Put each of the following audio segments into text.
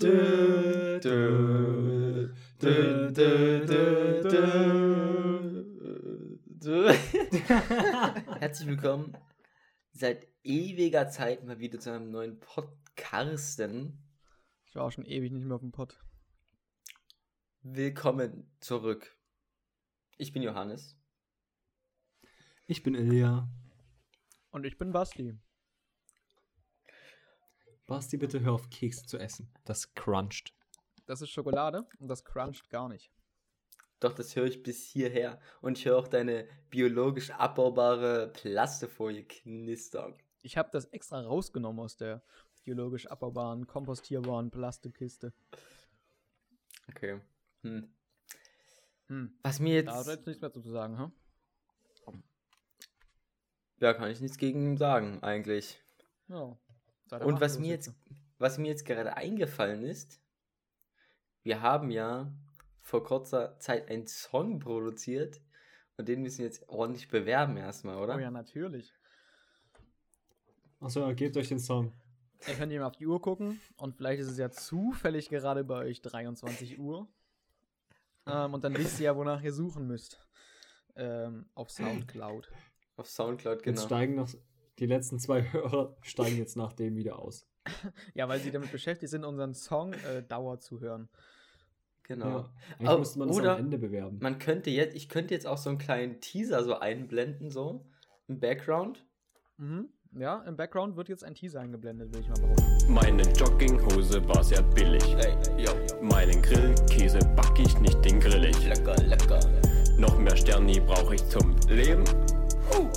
Dö, dö, dö. Herzlich willkommen seit ewiger Zeit mal wieder zu einem neuen Podcasten. Ich war auch schon ewig nicht mehr auf dem Pod. Willkommen zurück. Ich bin Johannes. Ich bin Ilja. Und ich bin Basti. Basti, bitte hör auf, Kekse zu essen. Das cruncht. Das ist Schokolade und das cruncht gar nicht. Doch, das höre ich bis hierher. Und ich höre auch deine biologisch abbaubare Plastefolie knistern. Ich habe das extra rausgenommen aus der biologisch abbaubaren, kompostierbaren Plastikkiste. Okay. Hm. Hm. Was mir Da hat jetzt. jetzt nichts mehr zu sagen, hm? Ja, kann ich nichts gegen sagen, eigentlich. Ja. Und was mir jetzt, jetzt. was mir jetzt gerade eingefallen ist, wir haben ja vor kurzer Zeit einen Song produziert und den müssen wir jetzt ordentlich bewerben erstmal, oder? Oh ja, natürlich. Achso, gebt euch den Song. Ihr könnt ihr mal auf die Uhr gucken und vielleicht ist es ja zufällig gerade bei euch 23 Uhr. Ähm, und dann wisst ihr ja, wonach ihr suchen müsst. Ähm, auf Soundcloud. Auf Soundcloud, Jetzt genau. steigen noch die letzten zwei Hörer steigen jetzt nach dem wieder aus. Ja, weil sie damit beschäftigt sind, unseren Song äh, Dauer zu hören. Genau. Ja, Oh, müsste man das oder am Ende bewerben. Man könnte jetzt, ich könnte jetzt auch so einen kleinen Teaser so einblenden, so im Background. Mhm. Ja, im Background wird jetzt ein Teaser eingeblendet, will ich mal behaupten. Meine Jogginghose war sehr billig. Ey, yo, Meinen Grillkäse back ich nicht, den grill ich. lecker, lecker. Noch mehr Sterni brauche ich zum Leben.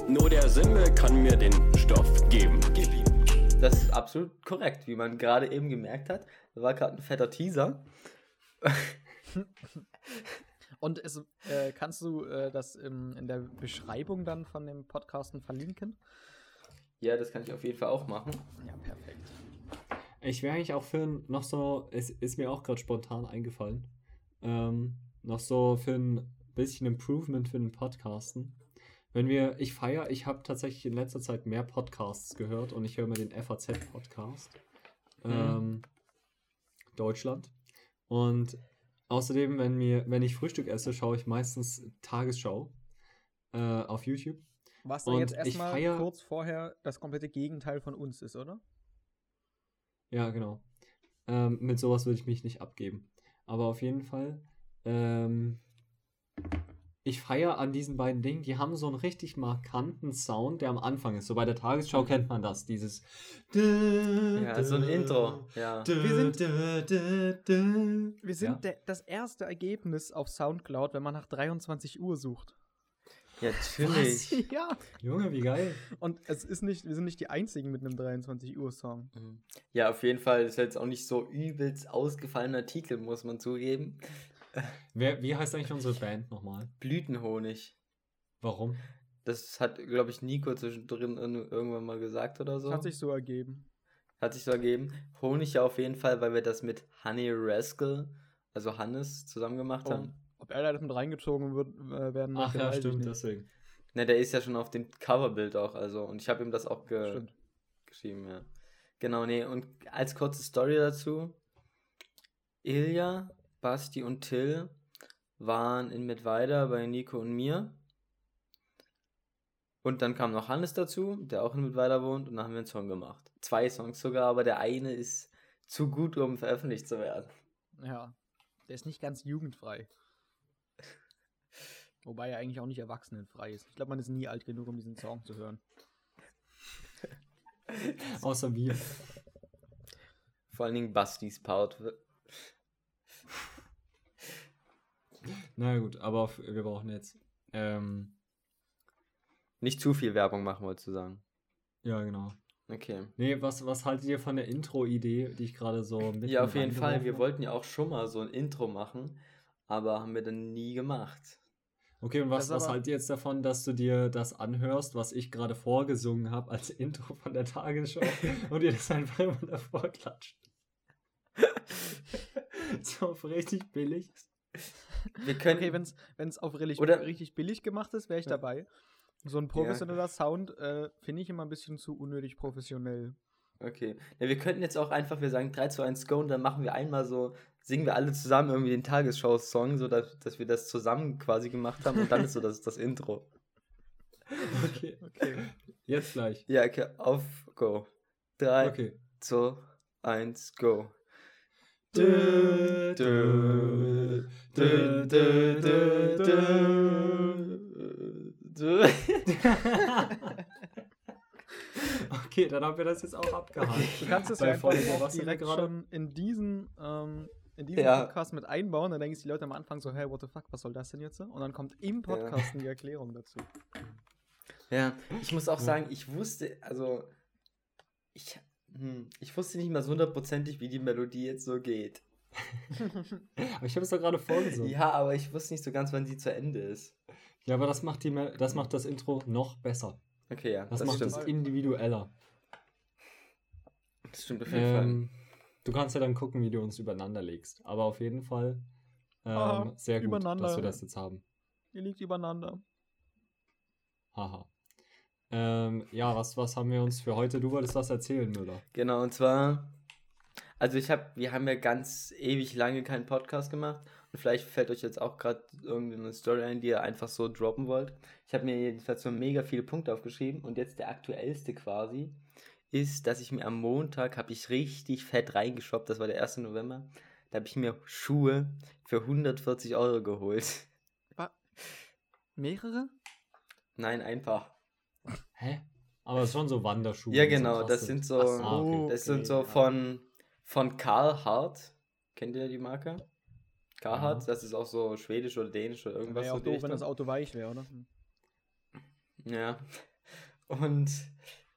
Nur der Simmel kann mir den Stoff geben. Gib ihm. Das ist absolut korrekt, wie man gerade eben gemerkt hat. Da war gerade ein fetter Teaser. Und es, äh, kannst du äh, das im, in der Beschreibung dann von dem Podcasten verlinken? Ja, das kann ich auf jeden Fall auch machen. Ja, perfekt. Ich wäre eigentlich auch für ein, noch so, es ist mir auch gerade spontan eingefallen, ähm, noch so für ein bisschen Improvement für den Podcasten. Wenn wir, ich feiere, ich habe tatsächlich in letzter Zeit mehr Podcasts gehört und ich höre mir den FAZ-Podcast. Ähm, Deutschland. Und außerdem, wenn mir, wenn ich Frühstück esse, schaue ich meistens Tagesschau äh, auf YouTube. Was da Und jetzt erstmal feier- kurz vorher das komplette Gegenteil von uns ist, oder? Ja, genau. Ähm, mit sowas würde ich mich nicht abgeben. Aber auf jeden Fall, ähm, ich feiere an diesen beiden Dingen, die haben so einen richtig markanten Sound, der am Anfang ist. So bei der Tagesschau kennt man das, dieses. Ja, so ein Intro. Ja. Wir sind- Wir Wir sind Ja. der, das erste Ergebnis auf Soundcloud, wenn man nach 23 Uhr sucht. Ja, natürlich. ja. Junge, wie geil. Und es ist nicht, wir sind nicht die einzigen mit einem 23 Uhr Song. Mhm. Ja, auf jeden Fall. Das ist jetzt auch nicht so übelst ausgefallener Titel, muss man zugeben. Wer, wie heißt eigentlich unsere Band nochmal? Blütenhonig. Warum? Das hat, glaube ich, Nico zwischendrin ir- irgendwann mal gesagt oder so. Hat sich so ergeben. Hat sich so ergeben. Honig ja auf jeden Fall, weil wir das mit Honey Rascal, also Hannes, zusammen gemacht Oh, haben. ob er da mit reingezogen wird, äh, werden Ach ja, stimmt, deswegen. Ne, der ist ja schon auf dem Coverbild auch, also. Und ich habe ihm das auch ge Stimmt. geschrieben, ja. Genau, nee. Und als kurze Story dazu. Ilja, Basti und Till waren in Mittweida bei Nico und mir. Und dann kam noch Hannes dazu, der auch in Mittweida wohnt, und dann haben wir einen Song gemacht. Zwei Songs sogar, aber der eine ist zu gut, um veröffentlicht zu werden. Ja. Der ist nicht ganz jugendfrei. Wobei er eigentlich auch nicht erwachsenenfrei ist. Ich glaube, man ist nie alt genug, um diesen Song zu hören. Außer wir. Vor allen Dingen Bastis Part. Na gut, aber wir brauchen jetzt. Ähm, Nicht zu viel Werbung machen, wolltest du sagen. ja, genau. Okay. Nee, was, was haltet ihr von der Intro-Idee, die ich gerade so mit Ja, auf jeden Fall. Wir wollten ja auch schon mal so ein Intro machen, aber haben wir dann nie gemacht. Okay, und was, was haltet ihr jetzt davon, dass du dir das anhörst, was ich gerade vorgesungen habe als Intro von der Tagesschau und ihr das einfach immer davor klatscht? so richtig billig. Wir können. Okay, wenn es auf richtig, Oder- richtig billig gemacht ist, wäre ich Ja. dabei. So ein professioneller Sound äh, finde ich immer ein bisschen zu unnötig professionell. Okay. Ja, wir könnten jetzt auch einfach, wir sagen 3 zu 1 Go und dann machen wir einmal so, singen wir alle zusammen irgendwie den Tagesschau-Song, so dass, dass wir das zusammen quasi gemacht haben und dann ist so das, das Intro. Okay. Okay. Jetzt gleich. Ja, okay, auf Go. 3, Okay. 2, 1, Go. Okay, dann haben wir das jetzt auch abgehakt. Du kannst es ja einfach auch direkt gerade? schon in diesen, ähm, in diesen Ja. Podcast mit einbauen. Dann denken sich die Leute am Anfang so, hey, what the fuck, was soll das denn jetzt? Und dann kommt im Podcast die Erklärung dazu. Ja, ich muss auch sagen, ich wusste, also, ich, hm, ich wusste nicht mal so hundertprozentig, wie die Melodie jetzt so geht. Aber ich habe es doch gerade vorgesungen. Ja. Ja, aber ich wusste nicht so ganz, wann die zu Ende ist. aber das macht, die, das macht das Intro noch besser. Okay, ja, Das, das, macht es individueller. Das stimmt auf jeden Fall. Ähm, du kannst ja dann gucken, wie du uns übereinander legst. Aber auf jeden Fall ähm, Ah, sehr gut, dass wir das jetzt haben. Ihr liegt übereinander. Haha. Ähm, ja, was, was haben wir uns für heute? Du wolltest was erzählen, Müller. Genau, und zwar, also ich habe, wir haben ja ganz ewig lange keinen Podcast gemacht und vielleicht fällt euch jetzt auch gerade irgendeine Story ein, die ihr einfach so droppen wollt. Ich habe mir jedenfalls so mega viele Punkte aufgeschrieben und jetzt der aktuellste quasi ist, dass ich mir am Montag habe ich richtig fett reingeshoppt, das war der 1. November, da habe ich mir Schuhe für 140 Euro geholt. Mehrere? Nein, ein paar. Hä? Aber schon so Wanderschuhe. Ja, die so genau, krass das sind. sind so, Ach so. Ah, okay. das sind so ja. von, von Carhartt. Kennt ihr die Marke? Carhartt, Ja. das ist auch so schwedisch oder dänisch oder irgendwas Wäre so auch doof, wenn das. Auto weich wäre, oder? Ja. Und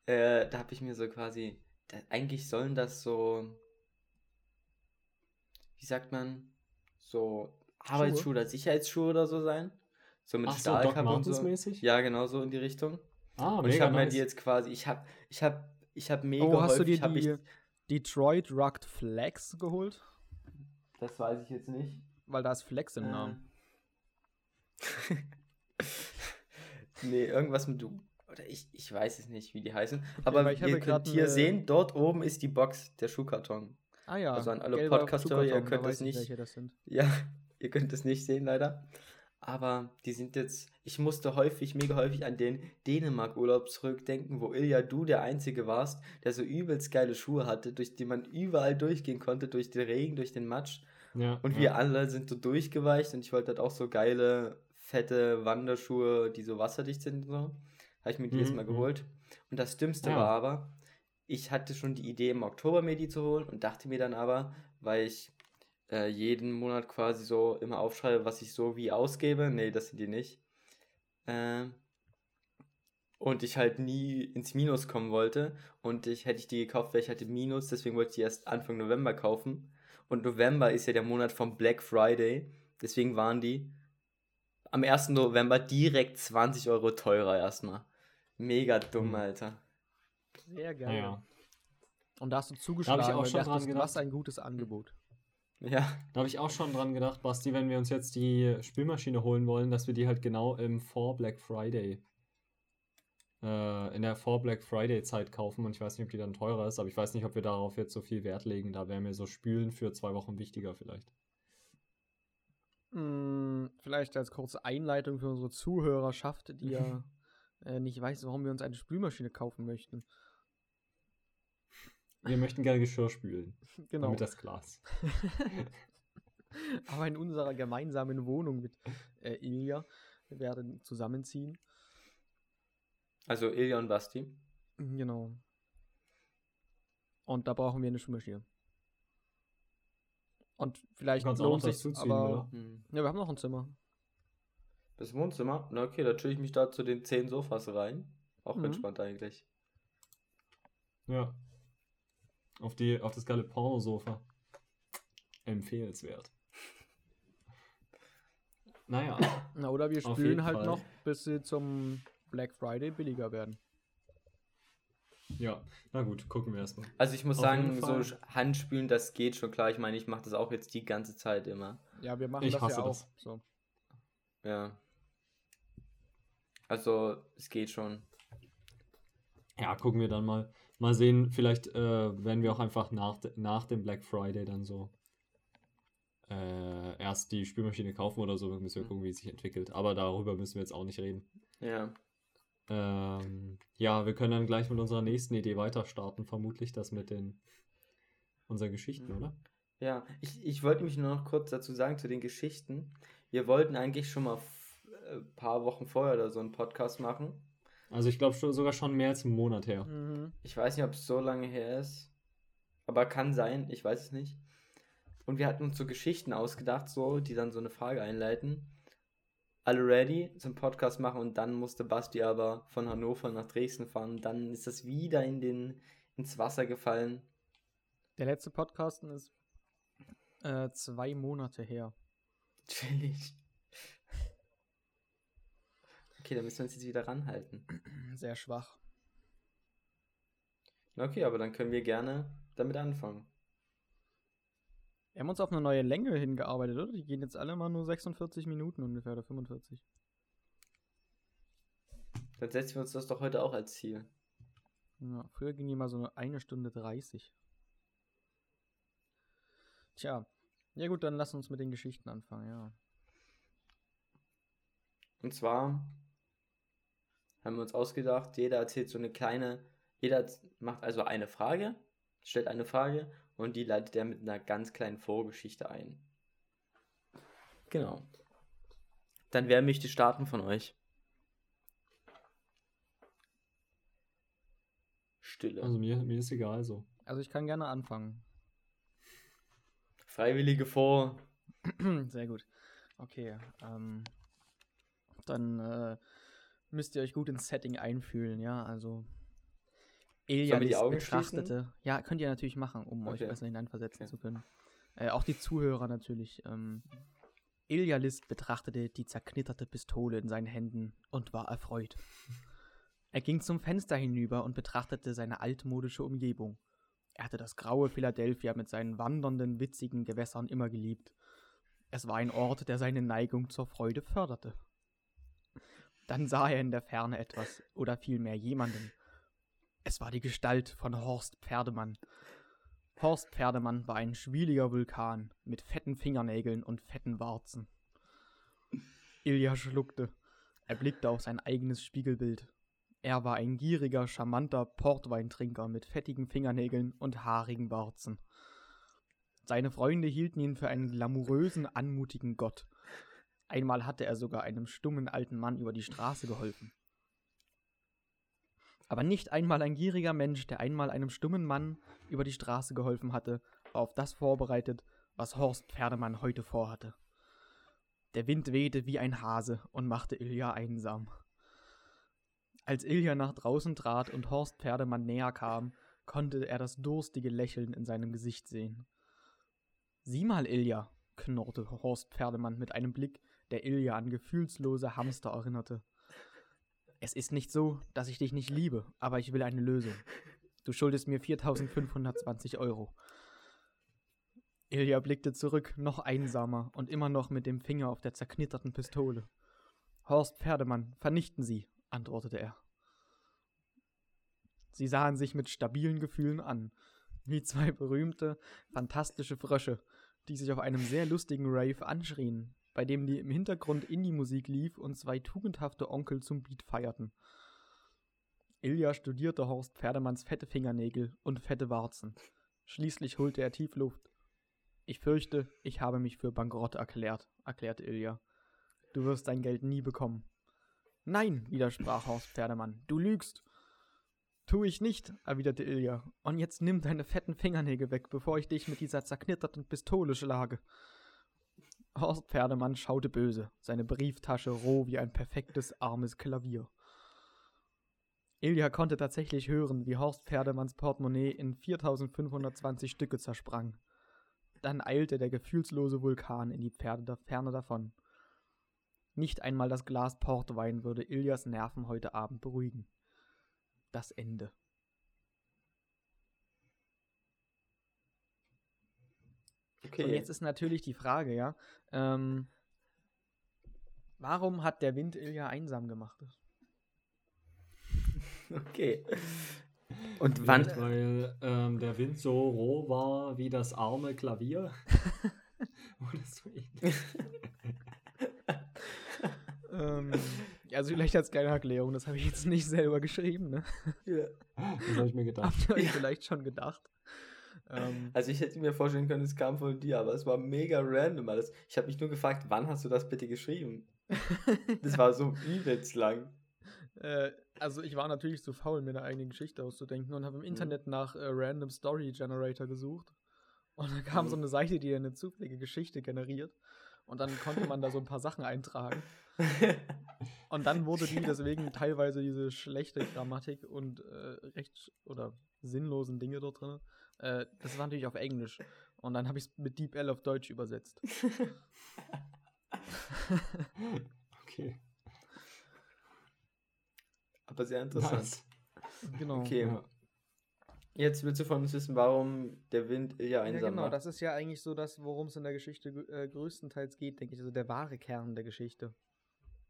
äh, da habe ich mir so quasi, da, eigentlich sollen das so, wie sagt man, so Arbeitsschuhe oder Sicherheitsschuhe oder so sein. So mit Ach so, Doc Stahlkappe und so. Mäßig? Ja, genau so in die Richtung. Ah, und ich mega habe mir nice. die jetzt quasi, ich habe, ich habe, ich habe mega Oh, hast du häufig, dir hab ich, die Detroit Rugged Flex geholt? das weiß ich jetzt nicht. Weil da ist Flex im Äh. Namen. nee, irgendwas mit du. Oder ich, ich weiß es nicht, wie die heißen. Aber ich habe ihr könnt hier eine- sehen, dort oben ist die Box, der Schuhkarton. Ah ja. Also an alle gelber Podcast-Hörer, ihr könnt ich, nicht- Welche das sind. Ja, ihr könnt es nicht sehen, leider. Aber die sind jetzt. Ich musste häufig, mega häufig an den Dänemark-Urlaub zurückdenken, wo Ilja, du der Einzige warst, der so übelst geile Schuhe hatte, durch die man überall durchgehen konnte, durch den Regen, durch den Matsch. Ja, Und ja. wir alle sind so durchgeweicht und ich wollte halt auch so geile, fette Wanderschuhe, die so wasserdicht sind und so. Habe ich mir die jetzt Mhm, mal mhm. geholt. Und das Dümmste Ja. war aber, ich hatte schon die Idee im Oktober mir die zu holen und dachte mir dann aber, weil ich äh, jeden Monat quasi so immer aufschreibe, was ich so wie ausgebe. Nee, das sind die nicht. Ähm, und ich halt nie ins Minus kommen wollte. Und ich hätte ich die gekauft, weil ich hatte Minus, deswegen wollte ich die erst Anfang November kaufen. Und November ist ja der Monat vom Black Friday. Deswegen waren die am 1. November direkt 20 Euro teurer erstmal. Mega dumm, Hm. Alter. Sehr geil. Naja. Und da hast du zugeschlagen, auch weil schon du dachtest, dran was gedacht. ein gutes Angebot. Ja, Da habe ich auch schon dran gedacht, Basti, wenn wir uns jetzt die Spülmaschine holen wollen, dass wir die halt genau im Vor Black Friday äh, in der Vor Black Friday Zeit kaufen und ich weiß nicht, ob die dann teurer ist, aber ich weiß nicht, ob wir darauf jetzt so viel Wert legen. Da wäre mir so Spülen für zwei Wochen wichtiger vielleicht. Hm, vielleicht als kurze Einleitung für unsere Zuhörerschaft, die ja äh, nicht weiß, warum wir uns eine Spülmaschine kaufen möchten. Wir möchten gerne Geschirr spülen, Genau. damit das Glas. Aber in unserer gemeinsamen Wohnung mit äh, Ilja. Wir werden zusammenziehen. also Ilja und Basti. Genau. Und da brauchen wir eine Spülmaschine. Und vielleicht kannst auch noch lohnt sich, aber oder? Hm. ja, wir haben noch ein Zimmer. Das Wohnzimmer? Na okay, da chill ich mich da zu den 10 Sofas rein. Auch Mhm. entspannt eigentlich. Ja. Auf, die, auf das geile Pornosofa. Empfehlenswert. Naja. Na, oder wir spülen jeden halt Fall. noch, bis sie zum Black Friday billiger werden. Ja, na gut, gucken wir erstmal. Also ich muss Auf sagen, so Handspülen, das geht schon klar. Ich meine, ich mache das auch jetzt die ganze Zeit immer. Ja, wir machen Ich das hasse ja auch. das. So. Ja. Also, es geht schon. Ja, gucken wir dann mal. Mal sehen, vielleicht äh, werden wir auch einfach nach, nach dem Black Friday dann so äh, erst die Spülmaschine kaufen oder so. Müssen wir gucken, wie es sich entwickelt. Aber darüber müssen wir jetzt auch nicht reden. Ja. Ähm, ja, wir können dann gleich mit unserer nächsten Idee weiter starten. Vermutlich das mit den unseren Geschichten, Mhm. oder? Ja, ich, ich wollte mich nur noch kurz dazu sagen zu den Geschichten. Wir wollten eigentlich schon mal ein paar Wochen vorher oder so einen Podcast machen. Also ich glaube schon, sogar schon mehr als einen Monat her. Mhm. Ich weiß nicht, ob es so lange her ist. Aber kann sein, ich weiß es nicht. Und wir hatten uns so Geschichten ausgedacht, so, die dann so eine Frage einleiten. Alle ready zum Podcast machen und dann musste Basti aber von Hannover nach Dresden fahren. Dann ist das wieder in den, ins Wasser gefallen. Der letzte Podcast ist äh, zwei Monate her. Chillig. Okay, dann müssen wir uns jetzt wieder ranhalten. Sehr schwach. Okay, aber dann können wir gerne damit anfangen. Wir haben uns auf eine neue Länge hingearbeitet, oder? Die gehen jetzt alle mal nur 46 Minuten ungefähr oder 45. Dann setzen wir uns das doch heute auch als Ziel. Ja, früher ging die mal so eine, eine Stunde 30. Tja. Ja gut, dann lass uns mit den Geschichten anfangen, ja. Und zwar haben wir uns ausgedacht, jeder erzählt so eine kleine, jeder macht also eine Frage, stellt eine Frage und die leitet er mit einer ganz kleinen Vorgeschichte ein. Genau. Dann wer möchte starten von euch? Stille. Also mir, mir ist egal so. Also ich kann gerne anfangen. Freiwillige vor. Sehr gut. Okay, ähm, dann äh, müsst ihr euch gut ins Setting einfühlen, ja, also Elia Sollen wir die Augen betrachtete, ja, könnt ihr natürlich machen, um euch Okay. besser hineinversetzen Okay. zu können. Äh, auch die Zuhörer natürlich. Ähm, Elialist betrachtete die zerknitterte Pistole in seinen Händen und war erfreut. Er ging zum Fenster hinüber und betrachtete seine altmodische Umgebung. Er hatte das graue Philadelphia mit seinen wandernden, witzigen Gewässern immer geliebt. Es war ein Ort, der seine Neigung zur Freude förderte. Dann sah er in der Ferne etwas, oder vielmehr jemanden. Es war die Gestalt von Horst Pferdemann. Horst Pferdemann war ein schwieliger Vulkan mit fetten Fingernägeln und fetten Warzen. Ilja schluckte. Er blickte auf sein eigenes Spiegelbild. Er war ein gieriger, charmanter Portweintrinker mit fettigen Fingernägeln und haarigen Warzen. Seine Freunde hielten ihn für einen glamourösen, anmutigen Gott. Einmal hatte er sogar einem stummen alten Mann über die Straße geholfen. Aber nicht einmal ein gieriger Mensch, der einmal einem stummen Mann über die Straße geholfen hatte, war auf das vorbereitet, was Horst Pferdemann heute vorhatte. Der Wind wehte wie ein Hase und machte Ilja einsam. Als Ilja nach draußen trat und Horst Pferdemann näher kam, konnte er das durstige Lächeln in seinem Gesicht sehen. Sieh mal, Ilja, knurrte Horst Pferdemann mit einem Blick, der Ilja an gefühlslose Hamster erinnerte. Es ist nicht so, dass ich dich nicht liebe, aber ich will eine Lösung. Du schuldest mir 4520 Euro. Ilja blickte zurück, noch einsamer und immer noch mit dem Finger auf der zerknitterten Pistole. Horst Pferdemann, vernichten Sie, antwortete er. Sie sahen sich mit stabilen Gefühlen an, wie zwei berühmte, fantastische Frösche, die sich auf einem sehr lustigen Rave anschrien, bei dem die im Hintergrund Indie-Musik lief und zwei tugendhafte Onkel zum Beat feierten. Ilja studierte Horst Pferdemanns fette Fingernägel und fette Warzen. Schließlich holte er tief Luft. Ich fürchte, ich habe mich für bankrott erklärt, erklärte Ilja. Du wirst dein Geld nie bekommen. Nein, widersprach Horst Pferdemann, du lügst. Tu ich nicht, erwiderte Ilja. Und jetzt nimm deine fetten Fingernägel weg, bevor ich dich mit dieser zerknitterten Pistole schlage. Horst Pferdemann schaute böse, seine Brieftasche roh wie ein perfektes armes Klavier. Ilja konnte tatsächlich hören, wie Horst Pferdemanns Portemonnaie in 4520 Stücke zersprang. Dann eilte der gefühlslose Vulkan in die Pferde der Ferne davon. Nicht einmal das Glas Portwein würde Iljas Nerven heute Abend beruhigen. Das Ende. Okay. Und jetzt ist natürlich die Frage, ja, ähm, warum hat der Wind Ilja einsam gemacht? Okay. Und wann. Weil ähm, der Wind so roh war wie das arme Klavier. Oder so ähnlich. ähm, also vielleicht als kleine Erklärung, das habe ich jetzt nicht selber geschrieben, ne? Das habe ich mir gedacht. Habt ihr euch vielleicht schon gedacht? Ähm, Also ich hätte mir vorstellen können, es kam von dir, aber es war mega random alles. Ich habe mich nur gefragt, wann hast du das bitte geschrieben? Das war so übelst lang. äh, also ich war natürlich zu faul, mir eine eigene Geschichte auszudenken und habe im Internet nach äh, Random Story Generator gesucht. Und da kam so eine Seite, die eine zufällige Geschichte generiert. Und dann konnte man da so ein paar Sachen eintragen. Und dann wurde die deswegen teilweise diese schlechte Grammatik und äh, recht oder sinnlosen Dinge dort drin. Äh, das war natürlich auf Englisch. Und dann habe ich es mit DeepL auf Deutsch übersetzt. Okay. Aber sehr interessant. Nice. genau. Okay. Ja. Jetzt willst du von uns wissen, warum der Wind ja Ja, einsam genau, macht. das ist ja eigentlich so das, worum es in der Geschichte äh, größtenteils geht, denke ich. Also der wahre Kern der Geschichte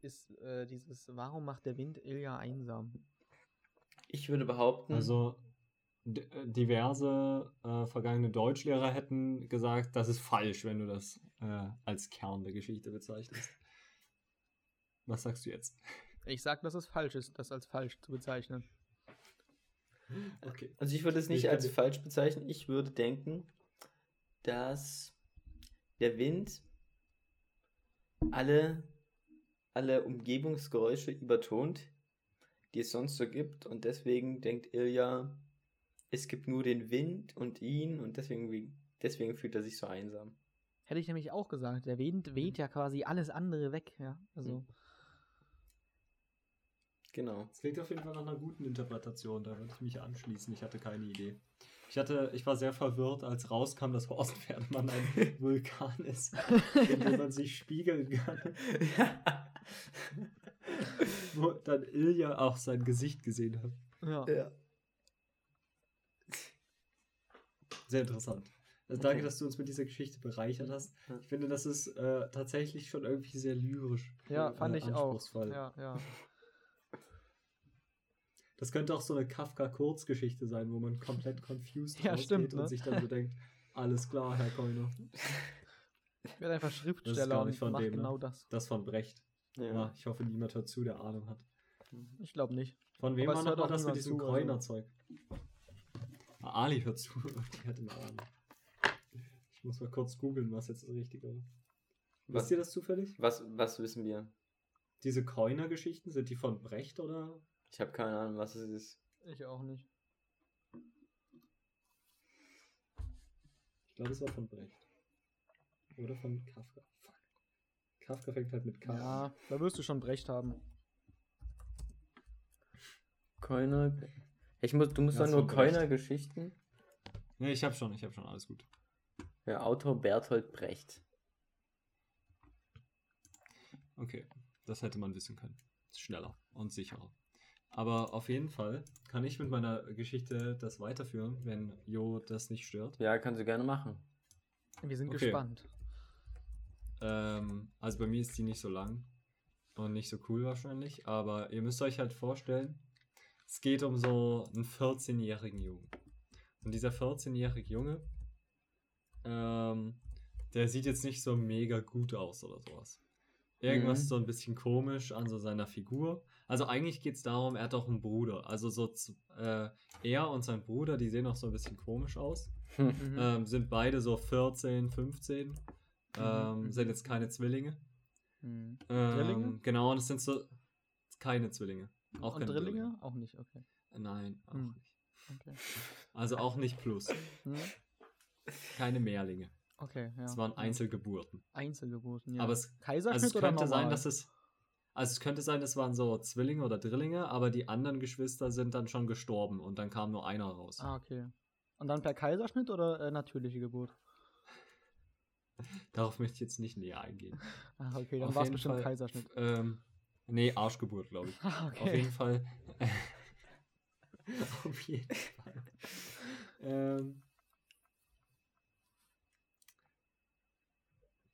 ist äh, dieses, warum macht der Wind Ilja einsam? Ich würde behaupten, Also diverse äh, vergangene Deutschlehrer hätten gesagt, das ist falsch, wenn du das äh, als Kern der Geschichte bezeichnest. Was sagst du jetzt? Ich sag, dass es falsch ist, das als falsch zu bezeichnen. Okay. also ich würde es nicht Ich als falsch bezeichnen. Ich würde denken, dass der Wind alle, alle Umgebungsgeräusche übertont, die es sonst so gibt. Und deswegen denkt Ilja, es gibt nur den Wind und ihn und deswegen, deswegen fühlt er sich so einsam. Hätte ich nämlich auch gesagt, der Wind weht ja quasi alles andere weg, ja. Also, Genau. Das klingt auf jeden Fall nach einer guten Interpretation, da würde ich mich anschließen. Ich hatte keine Idee. Ich, hatte, ich war sehr verwirrt, als rauskam, dass Horstpferdemann ein Vulkan ist, in dem man sich spiegeln kann. Wo dann Ilja auch sein Gesicht gesehen hat. ja. ja. Sehr interessant. Also Okay. danke, dass du uns mit dieser Geschichte bereichert hast. Ich finde, das ist äh, tatsächlich schon irgendwie sehr lyrisch. Ja, äh, fand ich auch. anspruchsvoll. Ja, ja. Das könnte auch so eine Kafka-Kurzgeschichte sein, wo man komplett confused Ja, stimmt, und ne? sich dann so denkt, alles klar, Herr Keuner. Ich werde einfach Das ist Schriftsteller und von mach dem, ne? genau das. Das von Brecht. Ja. Ja. ich hoffe, niemand hört zu, der Ahnung hat. Ich glaube nicht. Von wem Aber war auch das mit diesem zu, also. Ali hört zu. Die hat immer Ahnung. Ich muss mal kurz googeln, was jetzt das Richtige war. Was? Wisst ihr das zufällig? Was, was wissen wir? Diese Keuner-Geschichten, sind die von Brecht oder? Ich habe keine Ahnung, was es ist. Ich auch nicht. Ich glaube, es war von Brecht. Oder von Kafka. Fuck. Kafka fängt halt mit K an. Ja, da wirst du schon Brecht haben. Keuner. Ich muss, du musst doch nur von Brecht. Keuner-Geschichten. Nee, ich hab schon, ich hab schon, alles gut. Ja, Autor Berthold Brecht. Okay, das hätte man wissen können. Schneller und sicherer. Aber auf jeden Fall kann ich mit meiner Geschichte das weiterführen, wenn Jo das nicht stört. Ja, kannst du gerne machen. Wir sind Okay. gespannt. Ähm, also bei mir ist die nicht so lang und nicht so cool wahrscheinlich, aber ihr müsst euch halt vorstellen, es geht um so einen 14-jährigen Jungen. Und dieser 14-jährige Junge, ähm, der sieht jetzt nicht so mega gut aus oder sowas. Irgendwas Mhm. so ein bisschen komisch an so seiner Figur. Also eigentlich geht es darum, er hat auch einen Bruder. Also so äh, er und sein Bruder, die sehen auch so ein bisschen komisch aus. Mhm. Ähm, sind beide so 14, 15. Ähm, Mhm. Sind jetzt keine Zwillinge. Mhm. Ähm, Drillinge? Genau, und es sind so keine Zwillinge. Auch Und keine Drillinge? Auch nicht, okay. Nein, auch Hm. nicht. Okay. Also auch nicht plus. Hm? Keine Mehrlinge. Okay, ja. Es waren. Einzelgeburten. Einzelgeburten, ja. Aber es, Kaiserschnitt also es oder könnte sein, normal? dass es. Also es könnte sein, es waren so Zwillinge oder Drillinge, aber die anderen Geschwister sind dann schon gestorben und dann kam nur einer raus. Ah, okay. Und dann per Kaiserschnitt oder äh, natürliche Geburt? Darauf möchte ich jetzt nicht näher eingehen. Ah, okay, dann war es bestimmt Fall, Kaiserschnitt. Ähm, nee, Arschgeburt, glaube ich. Ah, Auf okay. jeden Fall. Auf jeden Fall. Ähm.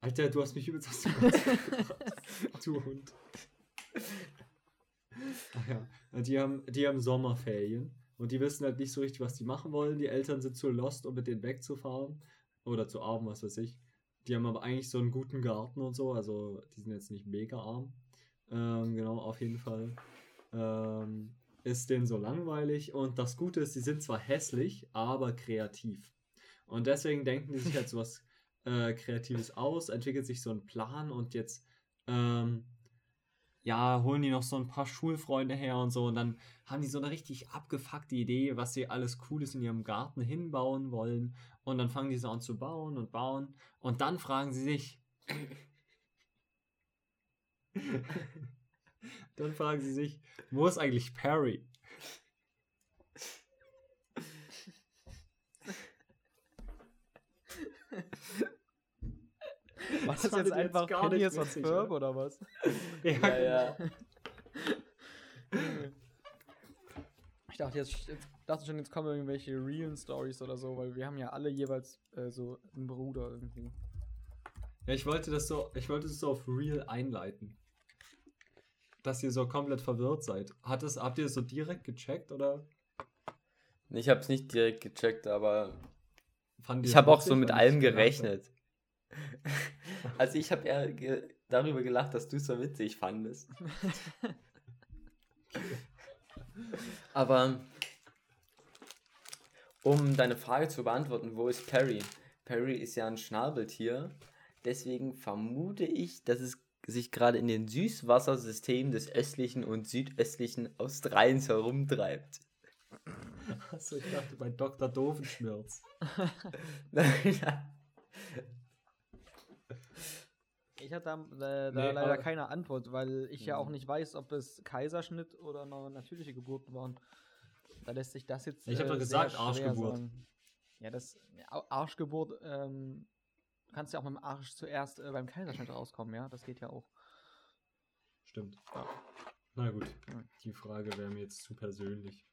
Alter, du hast mich übelst aus dem. Du Hund. Ach ja. Die haben, die haben Sommerferien und die wissen halt nicht so richtig, was die machen wollen. Die Eltern sind zu lost, um mit denen wegzufahren oder zu arm, was weiß ich. Die haben aber eigentlich so einen guten Garten und so, also die sind jetzt nicht mega arm. Ähm, genau, auf jeden Fall. Ähm, ist denen so langweilig und das Gute ist, sie sind zwar hässlich, aber kreativ. Und deswegen denken die sich halt so was äh, Kreatives aus, entwickelt sich so ein Plan und jetzt ähm, ja, holen die noch so ein paar Schulfreunde her und so und dann haben die so eine richtig abgefuckte Idee, was sie alles Cooles in ihrem Garten hinbauen wollen und dann fangen die so an zu bauen und bauen und dann fragen sie sich, dann fragen sie sich, wo ist eigentlich Perry? Das Das jetzt einfach Phineas und witzig, Ferb oder? was? Ja, Ja, ja. Ich dachte jetzt, jetzt dachte schon, jetzt kommen irgendwelche realen Stories oder so, weil wir haben ja alle jeweils äh, so einen Bruder irgendwie. Ja, ich wollte das so, ich wollte es so auf Real einleiten. Dass ihr so komplett verwirrt seid. Hat es, habt ihr es so direkt gecheckt oder Ich habe es nicht direkt gecheckt, aber ich habe auch so mit allem gerechnet. Also ich habe eher ge darüber gelacht, dass du es so witzig fandest. Aber um deine Frage zu beantworten, wo ist Perry? Perry ist ja ein Schnabeltier. Deswegen vermute ich, dass es sich gerade in den Süßwassersystemen des östlichen und südöstlichen Australiens herumtreibt. Achso, ich dachte bei Dr. Doofenschmirz. Ich hatte da, äh, da Nee, leider keine Antwort, weil ich ja auch Mhm. nicht weiß, ob es Kaiserschnitt oder eine natürliche Geburten waren. Da lässt sich das jetzt. Ich hab doch sehr gesagt, Arschgeburt. sagen. Ja, das Arschgeburt, ähm, kannst ja auch mit dem Arsch zuerst äh, beim Kaiserschnitt rauskommen, ja, das geht ja auch. Stimmt. Ja. Na gut, die Frage wäre mir jetzt zu persönlich.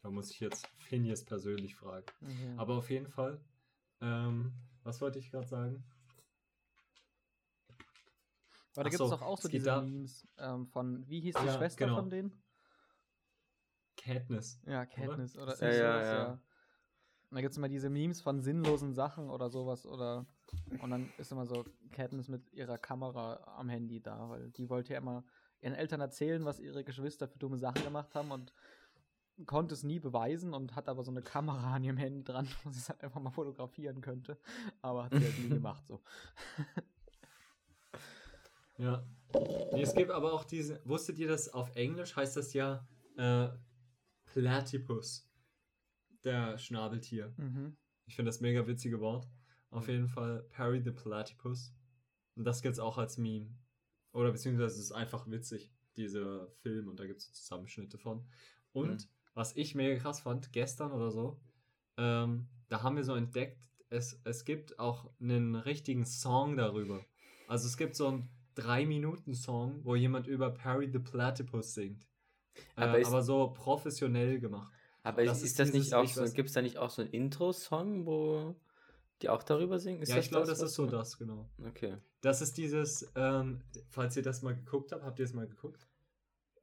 Da muss ich jetzt Phineas persönlich fragen. Mhm. Aber auf jeden Fall, ähm, was wollte ich gerade sagen? Aber da gibt es doch auch so diese da- Memes ähm, von, wie hieß die Ja, Schwester genau. von denen? Katniss. Ja, Katniss oder, Ist Ja, irgendwie ja, sowas, ja. Und da gibt es immer diese Memes von sinnlosen Sachen oder sowas oder und dann ist immer so Katniss mit ihrer Kamera am Handy da, weil die wollte ja immer ihren Eltern erzählen, was ihre Geschwister für dumme Sachen gemacht haben und konnte es nie beweisen und hat aber so eine Kamera an ihrem Handy dran, wo sie es halt einfach mal fotografieren könnte. Aber hat sie halt nie gemacht so. Ja. Nee, es gibt aber auch diese. Wusstet ihr, dass auf Englisch heißt das ja äh, Platypus? Der Schnabeltier. Mhm. Ich finde das mega witzige Wort. Auf jeden Fall Perry the Platypus. Und das gibt's auch als Meme. Oder beziehungsweise es ist einfach witzig, dieser Film, und da gibt es Zusammenschnitte von. Und Mhm. was ich mega krass fand, gestern oder so, ähm, da haben wir so entdeckt, es, es gibt auch einen richtigen Song darüber. Also es gibt so einen 3-Minuten-Song, wo jemand über Perry the Platypus singt. Äh, Aber aber, ist- so professionell gemacht. Aber Das ist, ist das nicht auch so, gibt es da nicht auch so einen Intro-Song, wo die auch darüber singen? Ist ja, ich glaube, das was ist so das, genau. Okay. Das ist dieses, ähm, falls ihr das mal geguckt habt, habt ihr es mal geguckt?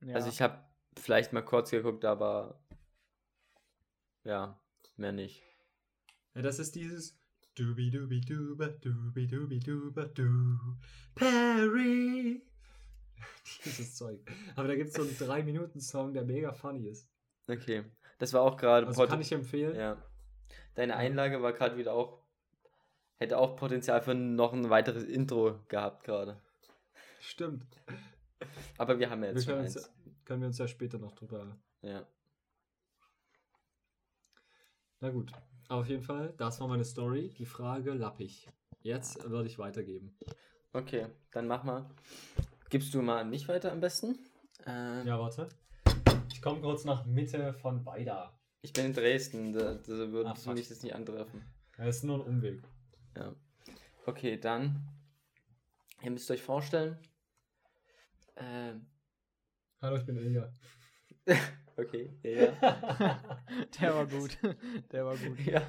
Ja. Also ich habe vielleicht mal kurz geguckt, aber ja, mehr nicht. Ja, das ist dieses Dubi Dubi Duba Dubi Dubi Duba Du Perry. Dieses Zeug. Aber da gibt es so einen 3-Minuten-Song, der mega funny ist. Okay. Das war auch gerade Also kann ich empfehlen. Ja. Deine. Einlage war gerade wieder auch hätte auch Potenzial für noch ein weiteres Intro gehabt gerade. Stimmt. Aber wir haben ja Wir jetzt schon können, uns, eins. können wir uns ja später noch drüber. Ja. Na gut. Auf jeden Fall, das war meine Story. Die Frage lappig. Jetzt würde ich weitergeben. Okay, dann mach mal. Gibst du mal an mich weiter am besten? Äh, Ja, warte. Ich komme kurz nach Mitte von Weida. Ich bin in Dresden, da, da würden Ach, mich das nicht antreffen. Ja, ist nur ein Umweg. Ja. Okay, dann. Ihr müsst euch vorstellen. Ähm, Hallo, ich bin Ilja. okay, ja. Der war gut. Der war gut. ja.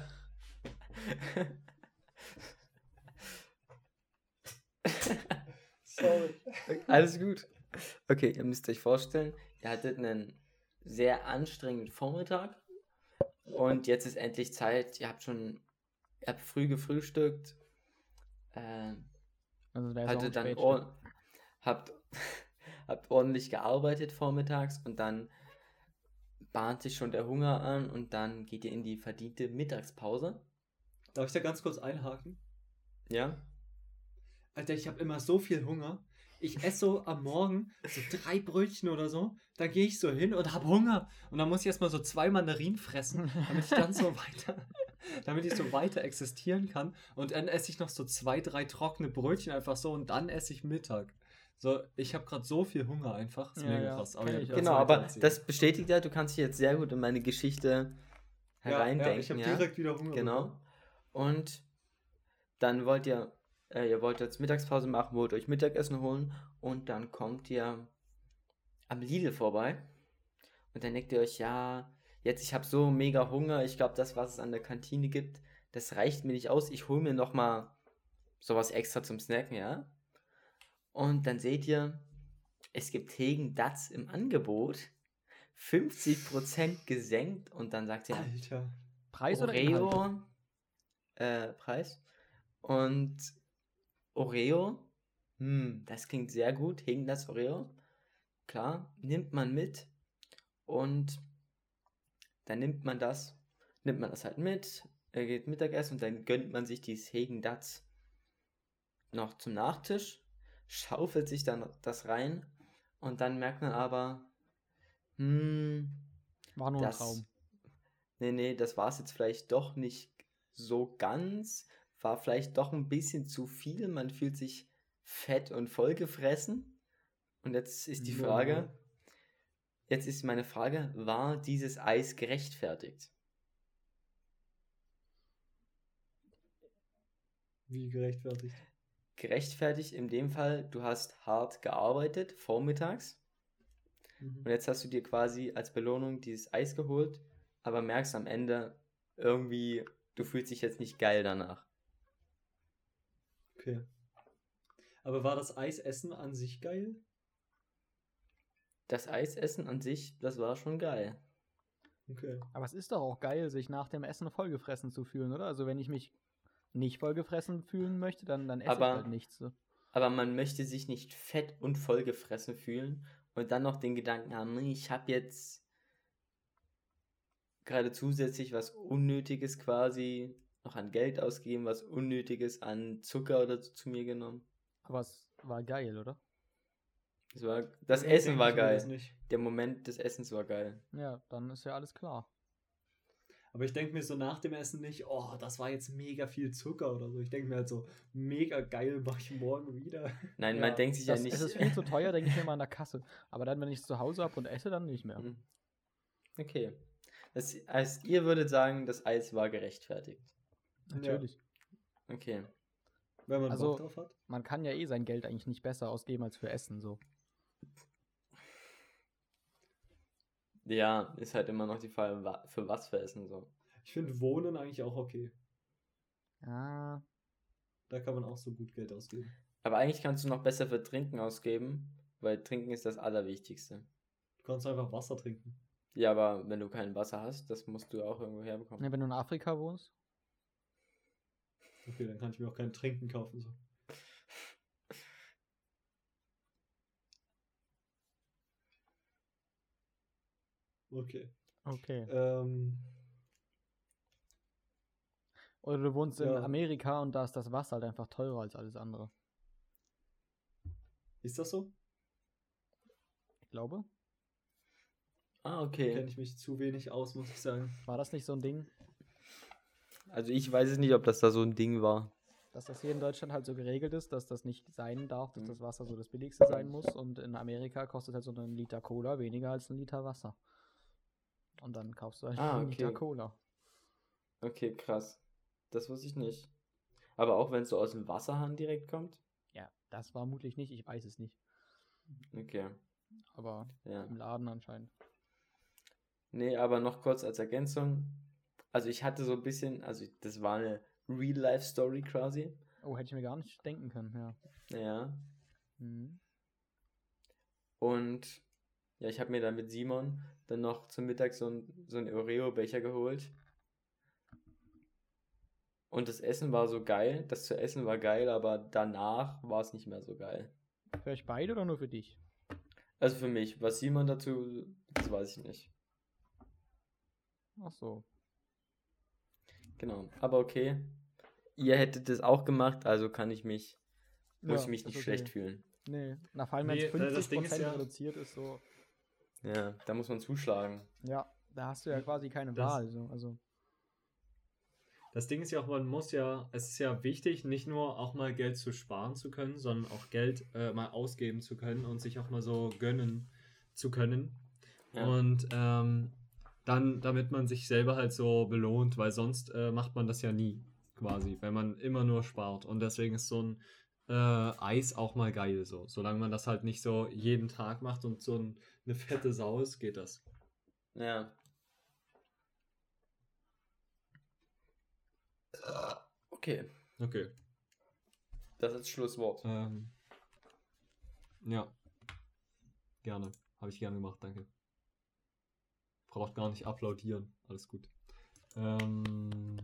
Sorry. Alles gut. Okay, ihr müsst euch vorstellen, ihr hattet einen sehr anstrengenden Vormittag Und jetzt ist endlich Zeit. Ihr habt schon, ihr habt früh gefrühstückt. Äh, Also da hattet dann or habt, habt ordentlich gearbeitet vormittags und dann bahnt sich schon der Hunger an und dann geht ihr in die verdiente Mittagspause. Darf ich da ganz kurz einhaken? Ja? Alter, ich habe immer so viel Hunger. Ich esse so am Morgen so drei Brötchen oder so. Dann gehe ich so hin und habe Hunger. Und dann muss ich erstmal so zwei Mandarinen fressen, damit ich dann so weiter, damit ich so weiter existieren kann. Und dann esse ich noch so zwei, drei trockene Brötchen einfach so und dann esse ich Mittag. So, ich habe gerade so viel Hunger einfach. Das ist Ja, mega ja, krass. ihr ich. Genau, aber das bestätigt ja, du kannst dich jetzt sehr gut in meine Geschichte ja, hereindenken. ja, ich habe ja? direkt wieder Hunger. Genau. bekommen. Und dann wollt ihr, äh, ihr wollt jetzt Mittagspause machen, wollt euch Mittagessen holen und dann kommt ihr am Lidl vorbei und dann denkt ihr euch, ja, jetzt ich habe so mega Hunger, ich glaube, das, was es an der Kantine gibt, das reicht mir nicht aus, ich hole mir noch mal sowas extra zum Snacken, ja. Und dann seht ihr, es gibt Hegen Datz im Angebot, 50% gesenkt. Und dann sagt ihr, Alter. Preis oder? Oreo äh, Preis. Und Oreo, hm, das klingt sehr gut, hing das Oreo, klar, nimmt man mit. Und dann nimmt man das, nimmt man das halt mit, er geht Mittagessen und dann gönnt man sich dieses Hegen Datz noch zum Nachtisch, schaufelt sich dann das rein und dann merkt man aber, hm, War nur ein das, Traum. Nee, nee, das war es jetzt vielleicht doch nicht so ganz. War vielleicht doch ein bisschen zu viel. Man fühlt sich fett und vollgefressen. Und jetzt ist die. Frage, jetzt ist meine Frage, war dieses Eis gerechtfertigt? Wie gerechtfertigt. Gerechtfertigt in dem Fall, du hast hart gearbeitet, vormittags. Mhm. Und jetzt hast du dir quasi als Belohnung dieses Eis geholt, aber merkst am Ende irgendwie, du fühlst dich jetzt nicht geil danach. Okay. Aber war das Eisessen an sich geil? Das Eisessen an sich, das war schon geil. Okay. Aber es ist doch auch geil, sich nach dem Essen vollgefressen zu fühlen, oder? Also wenn ich mich nicht vollgefressen fühlen möchte, dann, dann esse Aber- ich halt nichts. So. Aber man möchte sich nicht fett und vollgefressen fühlen und dann noch den Gedanken haben, "Nee, ich habe jetzt gerade zusätzlich was Unnötiges quasi noch an Geld ausgegeben, was Unnötiges an Zucker oder so zu mir genommen. Aber es war geil, oder? Das, war, das Nee, Essen war geil. nicht. Der Moment des Essens war geil. Ja, dann ist ja alles klar. Aber ich denke mir so nach dem Essen nicht, oh, das war jetzt mega viel Zucker oder so. Ich denke mir halt so, mega geil, mach ich morgen wieder. Nein, Ja, man denkt sich das, ja nicht. Es ist viel zu teuer, denke ich mir mal an der Kasse. Aber dann, wenn ich es zu Hause habe und esse, dann nicht mehr. Hm. Okay. Das heißt, ihr würdet sagen, das Eis war gerechtfertigt. Natürlich. Okay. Wenn man Also- Bock drauf hat. Man kann ja eh sein Geld eigentlich nicht besser ausgeben als für Essen, so. Ja, ist halt immer noch die Frage, für was für Essen so. Ich finde Wohnen eigentlich auch okay. Ja, Da kann man auch so gut Geld ausgeben. Aber eigentlich kannst du noch besser für Trinken ausgeben, weil Trinken ist das Allerwichtigste. Du kannst einfach Wasser trinken. Ja, aber wenn du kein Wasser hast, das musst du auch irgendwo herbekommen. Ja, wenn du in Afrika wohnst. Okay, dann kann ich mir auch kein Trinken kaufen. So. Okay. Okay. Ähm, Oder du wohnst in Ja. Amerika und da ist das Wasser halt einfach teurer als alles andere. ist das so? Ich glaube. Ah, Kenne okay. ich mich zu wenig aus, muss ich sagen. War das nicht so ein Ding, Also ich weiß es nicht, ob das da so ein Ding war. dass das hier in Deutschland halt so geregelt ist, dass das nicht sein darf, dass Mhm. das Wasser so das billigste sein muss und in Amerika kostet halt so ein Liter Cola weniger als ein Liter Wasser. Und dann kaufst du halt Ah, einen Liter okay. Cola. Okay, krass. Das wusste ich nicht. Aber auch wenn es so aus dem Wasserhahn direkt kommt? Ja, das vermutlich nicht, ich weiß es nicht. Okay, Aber ja. im Laden anscheinend. Nee, aber noch kurz als Ergänzung. Also ich hatte so ein bisschen, also das war eine Real-Life-Story quasi. Oh, hätte ich mir gar nicht denken können, ja. Ja. Mhm. Und ja, ich habe mir dann mit Simon dann noch zum Mittag so ein, so einen Oreo-Becher geholt. Und das Essen war so geil. Das zu essen war geil, aber danach war es nicht mehr so geil. Für euch beide oder nur für dich? Also für mich. Was Simon dazu, das weiß ich nicht. Ach so. Genau. Aber okay. Ihr hättet das auch gemacht, also kann ich mich, muss Ja, ich mich nicht okay. schlecht fühlen. Nee, na, vor allem wenn Nee, es das 50% Ding ist ja- reduziert ist, so. Ja, da muss man zuschlagen. Ja, da hast du ja quasi keine Das- Wahl. So. Also, Das Ding ist ja auch, man muss ja, es ist ja wichtig, nicht nur auch mal Geld zu sparen zu können, sondern auch Geld äh, mal ausgeben zu können und sich auch mal so gönnen zu können. Ja. Und ähm, dann, damit man sich selber halt so belohnt, weil sonst äh, macht man das ja nie, quasi, wenn man immer nur spart. Und deswegen ist so ein äh, Eis auch mal geil, so. Solange man das halt nicht so jeden Tag macht und so ein, eine fette Sau ist, geht das. Ja. Okay, Okay. das ist Schlusswort. Ähm, ja. Gerne. Habe ich gerne gemacht, danke. Braucht gar nicht applaudieren. Alles gut. Ähm,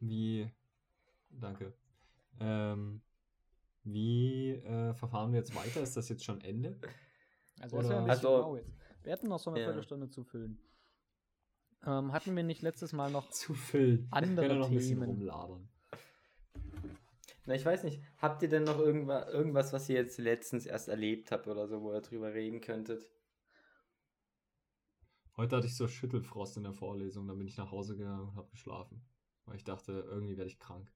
wie. Danke. Ähm, wie äh, verfahren wir jetzt weiter? Ist das jetzt schon Ende? also das ein bisschen Also- jetzt. Wir hätten noch so eine Ja. Viertelstunde zu füllen. Ähm, hatten wir nicht letztes Mal noch Zu füllen. Andere noch ein bisschen Themen. rumlabern. Na, ich weiß nicht, habt ihr denn noch irgendwas, irgendwas, was ihr jetzt letztens erst erlebt habt oder so, wo ihr drüber reden könntet? Heute hatte ich so Schüttelfrost in der Vorlesung, dann bin ich nach Hause gegangen und habe geschlafen. Weil ich dachte, irgendwie werde ich krank.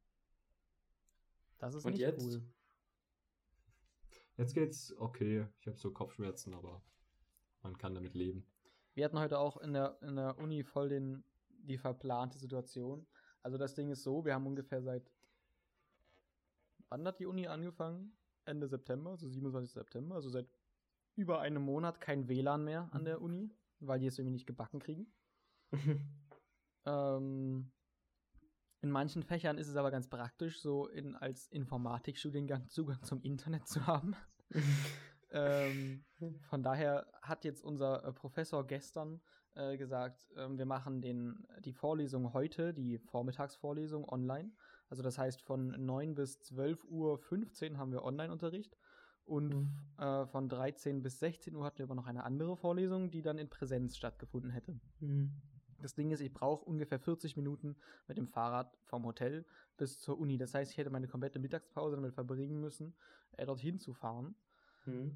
Das ist Und nicht jetzt? cool. Jetzt geht's okay. Ich habe so Kopfschmerzen, aber man kann damit leben. Wir hatten heute auch in der, in der Uni voll den, die verplante Situation. Also das Ding ist so, wir haben ungefähr seit wann hat die Uni angefangen? Ende September, also 27. September, also seit über einem Monat kein WLAN mehr an der Uni, weil die es irgendwie nicht gebacken kriegen. Ähm, in manchen Fächern ist es aber ganz praktisch, so in, als Informatikstudiengang Zugang zum Internet zu haben. ähm, von daher hat jetzt unser äh, Professor gestern äh, gesagt, ähm, wir machen den, die Vorlesung heute, die Vormittagsvorlesung online. Also das heißt von 9 bis 12 Uhr 15 haben wir Online-Unterricht und Mhm. äh, von 13 bis 16 Uhr hatten wir aber noch eine andere Vorlesung, die dann in Präsenz stattgefunden hätte. Das Ding ist, ich brauche ungefähr 40 Minuten mit dem Fahrrad vom Hotel bis zur Uni. Das heißt, ich hätte meine komplette Mittagspause damit verbringen müssen, äh, dorthin zu fahren. Hm.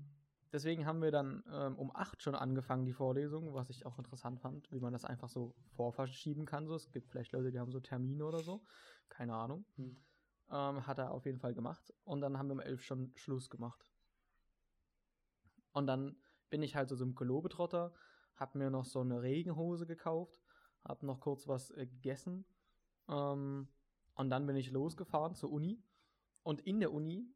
Deswegen haben wir dann ähm, um 8 schon angefangen, die Vorlesung, was ich auch interessant fand, wie man das einfach so vorverschieben kann. So. Es gibt vielleicht Leute, die haben so Termine oder so. Keine Ahnung. Hm. Ähm, hat er auf jeden Fall gemacht. Und dann haben wir um 11 schon Schluss gemacht. Und dann bin ich halt so zum Globetrotter, hab mir noch so eine Regenhose gekauft, hab noch kurz was äh, gegessen. Ähm, und dann bin ich losgefahren zur Uni. Und in der Uni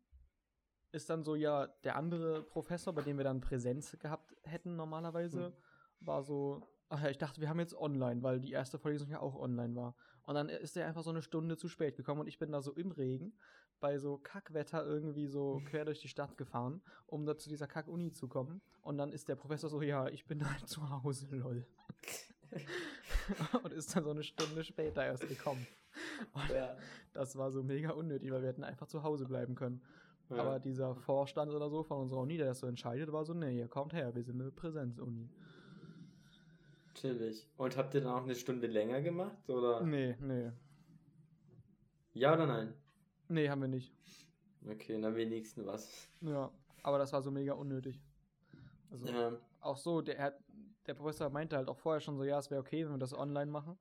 ist dann so, ja, der andere Professor, bei dem wir dann Präsenz gehabt hätten normalerweise, war so, ach ja, ich dachte, wir haben jetzt online, weil die erste Vorlesung ja auch online war. Und dann ist er einfach so eine Stunde zu spät gekommen und ich bin da so im Regen bei so Kackwetter irgendwie so quer durch die Stadt gefahren, um da zu dieser Kack-Uni zu kommen. Und dann ist der Professor so, ja, ich bin halt zu Hause, lol. und ist dann so eine Stunde später erst gekommen. Und Ja. das war so mega unnötig, weil wir hätten einfach zu Hause bleiben können. Ja. Aber dieser Vorstand oder so von unserer Uni, der das so entscheidet, war so, nee, ihr kommt her, wir sind eine Präsenzuni. Chillig. Und habt ihr dann auch eine Stunde länger gemacht? Oder? Nee, nee. Ja oder nein? Nee, haben wir nicht. Okay, dann wenigstens was. Ja, aber das war so mega unnötig. Also Ja. auch so, der, hat- der Professor meinte halt auch vorher schon so, ja, es wäre okay, wenn wir das online machen.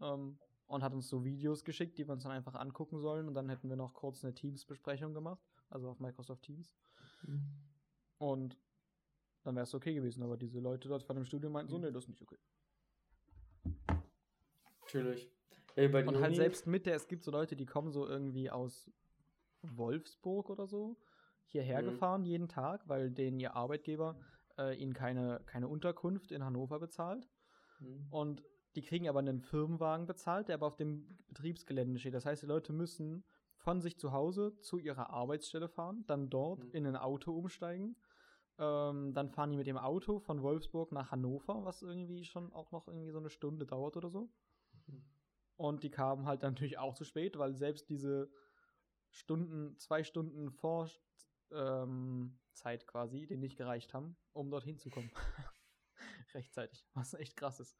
Ähm, und hat uns so Videos geschickt, die wir uns dann einfach angucken sollen. Und dann hätten wir noch kurz eine Teams-Besprechung gemacht, also auf Microsoft Teams. Und dann wäre es okay gewesen. Aber diese Leute dort von dem Studio meinten so, nee, das ist nicht okay. Chillig. Ey, bei der Und halt Uni- selbst mit der, es gibt so Leute, die kommen so irgendwie aus Wolfsburg oder so hierher Mhm. gefahren jeden Tag, weil denen ihr Arbeitgeber äh, ihnen keine, keine Unterkunft in Hannover bezahlt. Hm. Und die kriegen aber einen Firmenwagen bezahlt, der aber auf dem Betriebsgelände steht. Das heißt, die Leute müssen von sich zu Hause zu ihrer Arbeitsstelle fahren, dann dort Mhm. in ein Auto umsteigen, Ähm, dann fahren die mit dem Auto von Wolfsburg nach Hannover, was irgendwie schon auch noch irgendwie so eine Stunde dauert oder so. Und die kamen halt dann natürlich auch zu spät, weil selbst diese Stunden, zwei Stunden vor ähm, Zeit quasi, denen nicht gereicht haben, um dorthin zu kommen. Rechtzeitig, was echt krass ist.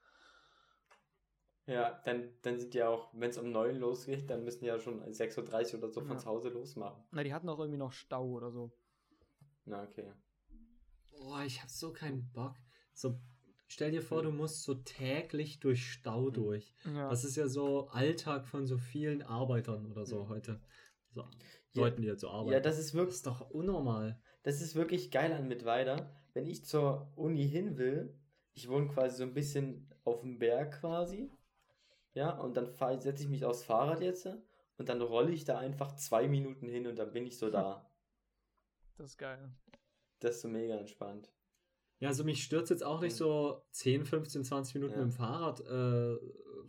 Ja, dann, dann sind ja auch, wenn es um 9 losgeht, dann müssen die ja schon 6.30 Uhr oder so von Ja. zu Hause losmachen. Na, die hatten auch irgendwie noch Stau oder so. Na, okay. Boah, ich hab so keinen Bock. So, stell dir vor, du musst so täglich durch Stau durch. Ja. Das ist ja so Alltag von so vielen Arbeitern oder so Mhm. heute. So, Ja. Leuten, die jetzt so arbeiten. Ja, das ist das wirklich, ist doch unnormal. das ist wirklich geil an Mittweida. Wenn ich zur Uni hin will, ich wohne quasi so ein bisschen auf dem Berg quasi. Ja, und dann setze ich mich aufs Fahrrad jetzt und dann rolle ich da einfach zwei Minuten hin und dann bin ich so da. Das ist geil. Das ist so mega entspannt. Ja, also mich stört jetzt auch nicht Mhm. so 10, 15, 20 Minuten Ja. mit dem Fahrrad, äh,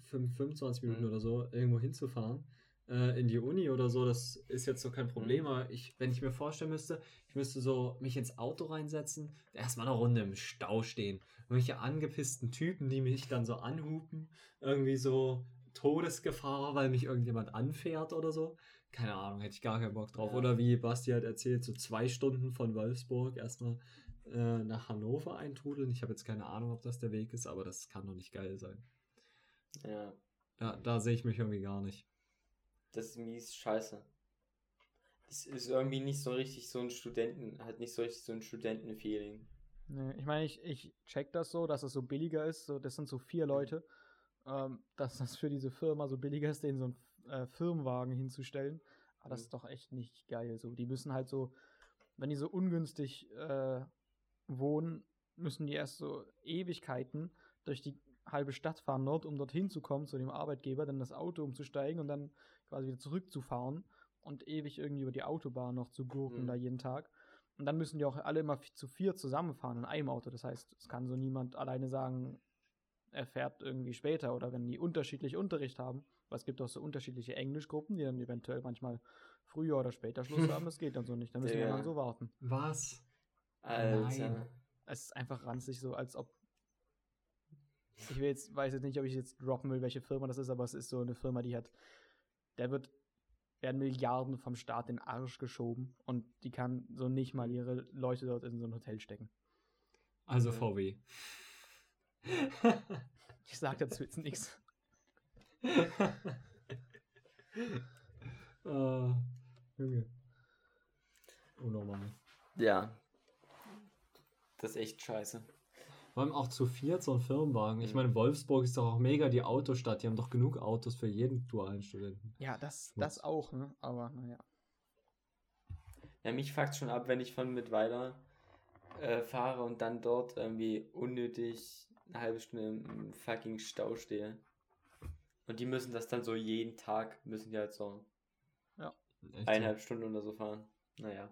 5, 25 Minuten Mhm. oder so, irgendwo hinzufahren. Äh, in die Uni oder so, das ist jetzt so kein Mhm. Problem. Aber ich, wenn ich mir vorstellen müsste, ich müsste so mich ins Auto reinsetzen, erstmal eine Runde im Stau stehen. Irgendwelche angepissten Typen, die mich dann so anhupen, irgendwie so Todesgefahr, weil mich irgendjemand anfährt oder so. Keine Ahnung, hätte ich gar keinen Bock drauf. Ja. Oder wie Basti halt erzählt, so zwei Stunden von Wolfsburg erstmal äh, nach Hannover eintrudeln. Ich habe jetzt keine Ahnung, ob das der Weg ist, aber das kann doch nicht geil sein. Ja, Da, da sehe ich mich irgendwie gar nicht. Das ist mies scheiße. Das ist irgendwie nicht so richtig so ein Studenten, hat nicht so richtig so ein Studentenfeeling. Nee, ich meine, ich, ich check das so, dass es so billiger ist. So, das sind so vier Leute. Ähm, dass das für diese Firma so billiger ist, denen so einen äh, Firmenwagen hinzustellen. Aber das Mhm. ist doch echt nicht geil. So, die müssen halt so, wenn die so ungünstig äh, wohnen, müssen die erst so Ewigkeiten durch die halbe Stadt fahren dort, um dorthin zu kommen zu dem Arbeitgeber, dann das Auto umzusteigen und dann quasi wieder zurückzufahren und ewig irgendwie über die Autobahn noch zu gurken Mhm. da jeden Tag. Und dann müssen die auch alle immer zu vier zusammenfahren in einem Auto. Das heißt, es kann so niemand alleine sagen, er fährt irgendwie später oder wenn die unterschiedlich Unterricht haben. Weil es gibt auch so unterschiedliche Englischgruppen, die dann eventuell manchmal früher oder später Schluss haben. Das geht dann so nicht. Dann müssen wir Ja. dann so warten. Was? Alter. Nein. Es ist einfach ranzig so, als ob. Ich will jetzt, weiß jetzt nicht, ob ich jetzt droppen will, welche Firma das ist, aber es ist so eine Firma, die hat. Der wird. werden Milliarden vom Staat in den Arsch geschoben und die kann so nicht mal ihre Leute dort in so ein Hotel stecken. Also Ja. VW. Ich sag dazu jetzt nichts. äh, Junge. Unnormal. Ja. Das ist echt scheiße. Vor allem auch zu viert so ein Firmenwagen. Ich meine, Wolfsburg ist doch auch mega die Autostadt. Die haben doch genug Autos für jeden dualen Studenten. Ja, das, das auch, ne? Aber naja. Ja, mich fuckt schon ab, wenn ich von Mittweida äh, fahre und dann dort irgendwie unnötig eine halbe Stunde im fucking Stau stehe. Und die müssen das dann so jeden Tag, müssen die halt so Echt eineinhalb Stunden oder so fahren. Naja.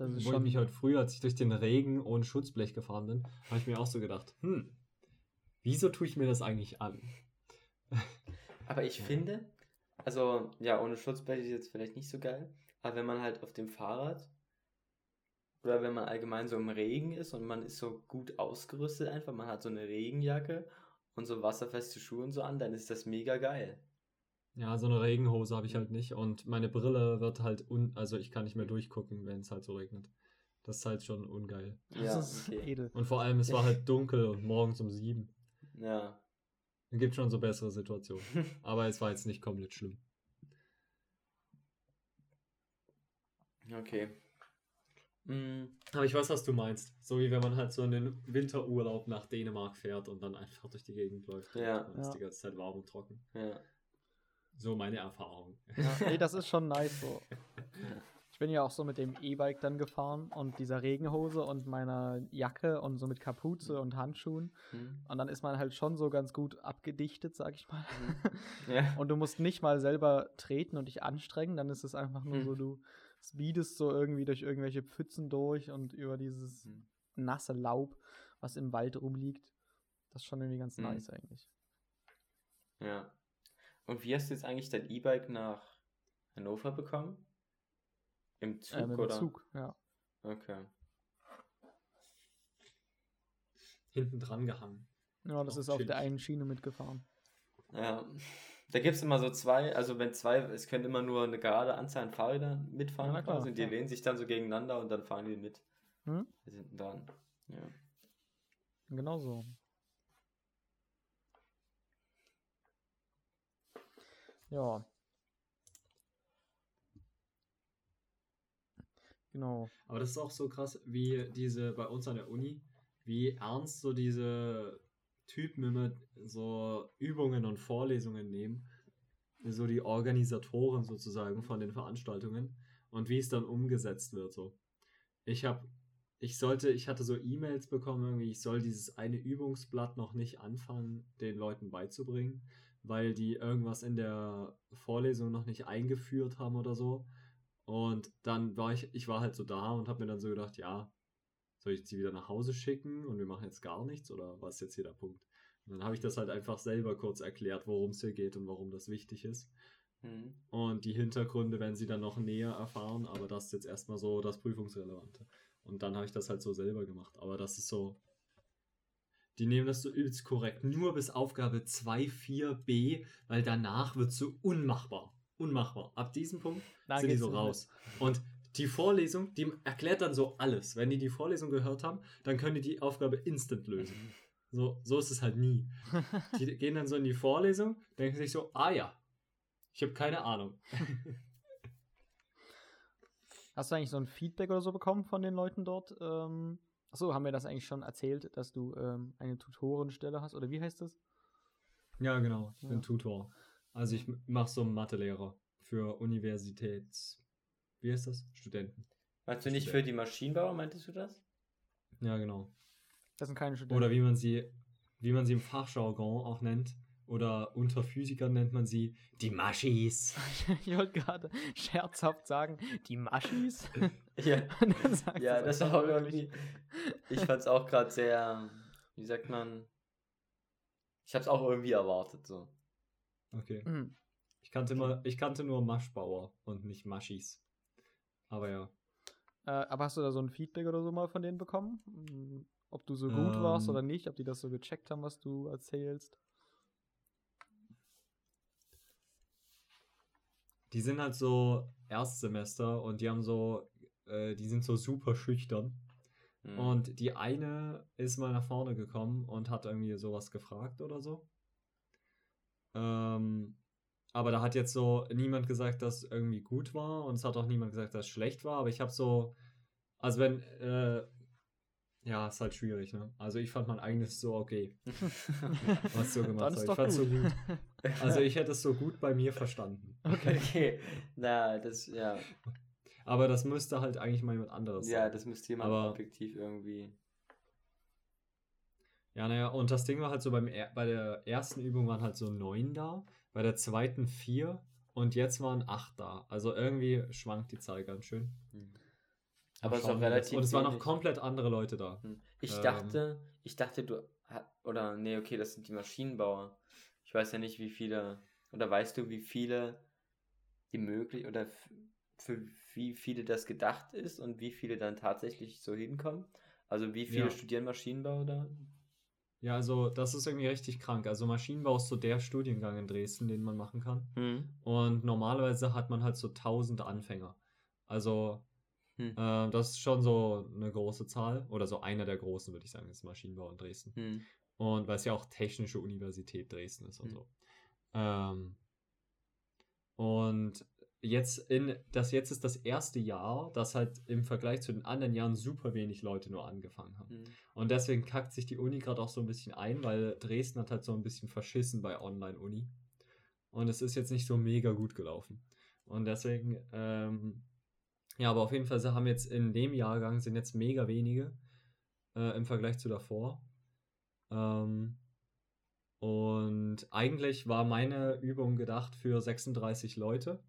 Das ist ich schon. mich heute früh, als ich durch den Regen ohne Schutzblech gefahren bin, habe ich mir auch so gedacht, hm, wieso tue ich mir das eigentlich an? Aber ich finde, also ja, ohne Schutzblech ist jetzt vielleicht nicht so geil, aber wenn man halt auf dem Fahrrad oder wenn man allgemein so im Regen ist und man ist so gut ausgerüstet einfach, man hat so eine Regenjacke und so wasserfeste Schuhe und so an, dann ist das mega geil. Ja, so eine Regenhose habe ich halt nicht und meine Brille wird halt un, also ich kann nicht mehr durchgucken, wenn es halt so regnet. Das ist halt schon ungeil. Das Ja, ist okay. edel. Und vor allem, es war halt dunkel und morgens um sieben. Ja. Es gibt schon so bessere Situationen. Aber es war jetzt nicht komplett schlimm. Okay. Mm, Aber ich weiß, was du meinst. So wie wenn man halt so einen Winterurlaub nach Dänemark fährt und dann einfach durch die Gegend läuft. Ja. Und dann ist Ja. die ganze Zeit warm und trocken. ja. So meine Erfahrung. Ja, nee, das ist schon nice so. Ich bin ja auch so mit dem E-Bike dann gefahren und dieser Regenhose und meiner Jacke und so mit Kapuze und Handschuhen. Hm. Und dann ist man halt schon so ganz gut abgedichtet, sag ich mal. Ja. Und du musst nicht mal selber treten und dich anstrengen, dann ist es einfach nur Hm. so, du speedest so irgendwie durch irgendwelche Pfützen durch und über dieses Hm. nasse Laub, was im Wald rumliegt. Das ist schon irgendwie ganz Hm. nice eigentlich. Ja. Und wie hast du jetzt eigentlich dein E-Bike nach Hannover bekommen? Im Zug Äh, mit dem oder? Zug, ja. Okay. hinten dran gehangen. Ja, das Auch ist auf der einen Schiene mitgefahren. Ja. Da gibt es immer so zwei, also wenn zwei, es können immer nur eine gerade Anzahl an Fahrrädern mitfahren Ja, quasi, und die ja. lehnen sich dann so gegeneinander und dann fahren die mit. Hm? Wir sind dran. Ja. Genau so. Ja. Genau. Aber das ist auch so krass, wie diese bei uns an der Uni, wie ernst so diese Typen immer so Übungen und Vorlesungen nehmen. So die Organisatoren sozusagen von den Veranstaltungen und wie es dann umgesetzt wird. So. Ich habe, ich sollte, ich hatte so E-Mails bekommen, irgendwie, ich soll dieses eine Übungsblatt noch nicht anfangen, den Leuten beizubringen, weil die irgendwas in der Vorlesung noch nicht eingeführt haben oder so. Und dann war ich, ich war halt so da und habe mir dann so gedacht, ja, soll ich sie wieder nach Hause schicken und wir machen jetzt gar nichts oder was ist jetzt hier der Punkt? Und dann habe ich das halt einfach selber kurz erklärt, worum es hier geht und warum das wichtig ist. Mhm. Und die Hintergründe werden sie dann noch näher erfahren, aber das ist jetzt erstmal so das Prüfungsrelevante. Und dann habe ich das halt so selber gemacht. Aber das ist so. Die nehmen das so übelst korrekt. Nur bis Aufgabe 2.4b, weil danach wird so unmachbar. Unmachbar. Ab diesem Punkt Da sind die so raus. Und die Vorlesung, die erklärt dann so alles. Wenn die die Vorlesung gehört haben, dann können die die Aufgabe instant lösen. So, so ist es halt nie. Die gehen dann so in die Vorlesung, denken sich so, ah ja, ich habe keine Ahnung. Hast du eigentlich so ein Feedback oder so bekommen von den Leuten dort? Ähm, achso, haben wir das eigentlich schon erzählt, dass du ähm, eine Tutorenstelle hast? Oder wie heißt das? Ja, genau. Ich bin Ja. Tutor. Also ich mache so einen Mathelehrer für Universitäts... Wie heißt das? Studenten. Meinst du nicht für die Maschinenbauer, meintest du das? Ja, genau. Das sind keine Studenten. Oder wie man sie, wie man sie im Fachjargon auch nennt. Oder unter Physikern nennt man sie die Maschis. ich wollte gerade scherzhaft sagen, die Maschis. Ja. Ja, es das war irgendwie. Ich fand's auch gerade sehr, wie sagt man? Ich hab's auch irgendwie erwartet, so. Okay. Mhm. Ich kannte, immer, ich kannte nur Maschbauer und nicht Maschis. Aber ja. Äh, aber hast du da so ein Feedback oder so mal von denen bekommen? Mm, Ob du so gut warst Ähm. oder nicht? Ob die das so gecheckt haben, was du erzählst? Die sind halt so Erstsemester und die haben so, äh, die sind so super schüchtern. Hm. Und die eine ist mal nach vorne gekommen und hat irgendwie sowas gefragt oder so. Ähm, aber da hat jetzt so niemand gesagt, dass irgendwie gut war und es hat auch niemand gesagt, dass es schlecht war. Aber ich habe so, also wenn, äh, ja, ist halt schwierig, ne? Also ich fand mein eigenes so okay, was so gemacht hat. ist Ich fand's so gut. Also ich hätte es so gut bei mir verstanden. okay. okay. Na, das, ja. Aber das müsste halt eigentlich mal jemand anderes Ja, sein. das müsste jemand Aber- objektiv irgendwie. Ja, naja, und das Ding war halt so, beim bei der ersten Übung waren halt so neun da, bei der zweiten vier und jetzt waren acht da. Also irgendwie schwankt die Zahl ganz schön. Hm. Aber es ist auch das- relativ Und es waren wenig. komplett andere Leute da. Hm. Ich Ähm. dachte, ich dachte, du oder nee, okay, das sind die Maschinenbauer. Ich weiß ja nicht, wie viele oder weißt du, wie viele die möglich oder für wie viele das gedacht ist und wie viele dann tatsächlich so hinkommen? Also wie viele Ja. studieren Maschinenbau da? Ja, also das ist irgendwie richtig krank. Also Maschinenbau ist so der Studiengang in Dresden, den man machen kann. Hm. Und normalerweise hat man halt so tausend Anfänger. Also Hm. äh, das ist schon so eine große Zahl. Oder so einer der großen, würde ich sagen, ist Maschinenbau in Dresden. Hm. Und weil es ja auch Technische Universität Dresden ist und Hm. so. Ähm, und jetzt in das jetzt ist das erste Jahr, das halt im Vergleich zu den anderen Jahren super wenig Leute nur angefangen haben. Hm. Und deswegen kackt sich die Uni gerade auch so ein bisschen ein, weil Dresden hat halt so ein bisschen verschissen bei Online-Uni. Und es ist jetzt nicht so mega gut gelaufen. Und deswegen, ähm, ja, aber auf jeden Fall haben jetzt in dem Jahrgang sind jetzt mega wenige äh, im Vergleich zu davor. Ähm, und eigentlich war meine Übung gedacht für 36 Leute.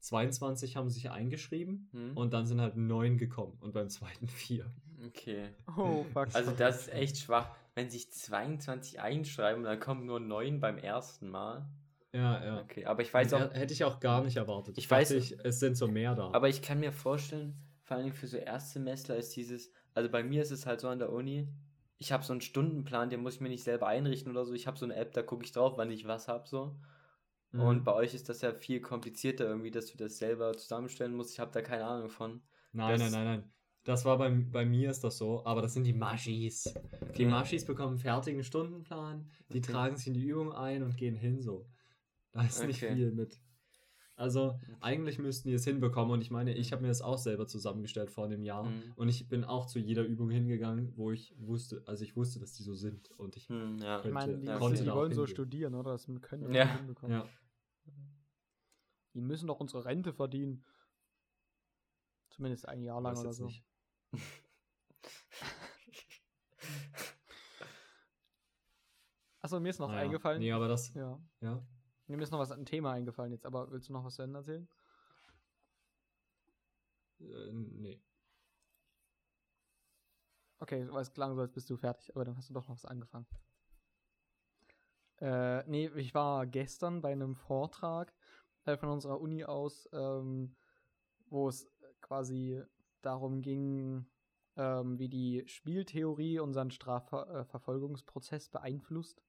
22 haben sich eingeschrieben Hm. und dann sind halt neun gekommen und beim zweiten vier. Okay. Oh, fuck. Also das ist echt schwach. Wenn sich 22 einschreiben, dann kommen nur 9 beim ersten Mal. Ja, ja. Okay, aber ich weiß auch, Hätte ich auch gar nicht erwartet. Ich weiß- dachte, ich, es sind so mehr da. Aber ich kann mir vorstellen, vor allem für so Erstsemestler ist dieses, also bei mir ist es halt so an der Uni, ich habe so einen Stundenplan, den muss ich mir nicht selber einrichten oder so. Ich habe so eine App, da gucke ich drauf, wann ich was habe, so. Mhm. Und bei euch ist das ja viel komplizierter irgendwie, dass du das selber zusammenstellen musst. Ich habe da keine Ahnung von. Nein, Das- nein, nein, nein. Das war bei, bei mir ist das so, aber das sind die Maschis. Die. Maschis bekommen einen fertigen Stundenplan, die Okay. tragen sich in die Übung ein und gehen hin so. Da ist nicht Okay. viel mit. Also eigentlich müssten die es hinbekommen und ich meine, ich habe mir das auch selber zusammengestellt vor einem Jahr Mhm. und ich bin auch zu jeder Übung hingegangen, wo ich wusste, also ich wusste, dass die so sind und ich Hm, ja. Ich Könnte- meine, die, ja, konnte die wollen so studieren, oder? Das können die Ja. nicht hinbekommen. ja, Die müssen doch unsere Rente verdienen. Zumindest ein Jahr lang oder so. nicht. Achso, mir ist noch Naja. eingefallen. Nee, aber das, Ja. ja. Mir ist noch was ein Thema eingefallen jetzt, aber willst du noch was zu Ende erzählen? Äh, nee. Okay, weil es klang so, als bist du fertig, aber dann hast du doch noch was angefangen. Äh, nee, ich war gestern bei einem Vortrag äh, von unserer Uni aus, ähm, wo es quasi darum ging, ähm, wie die Spieltheorie unseren Strafverfolgungsprozess beeinflusst.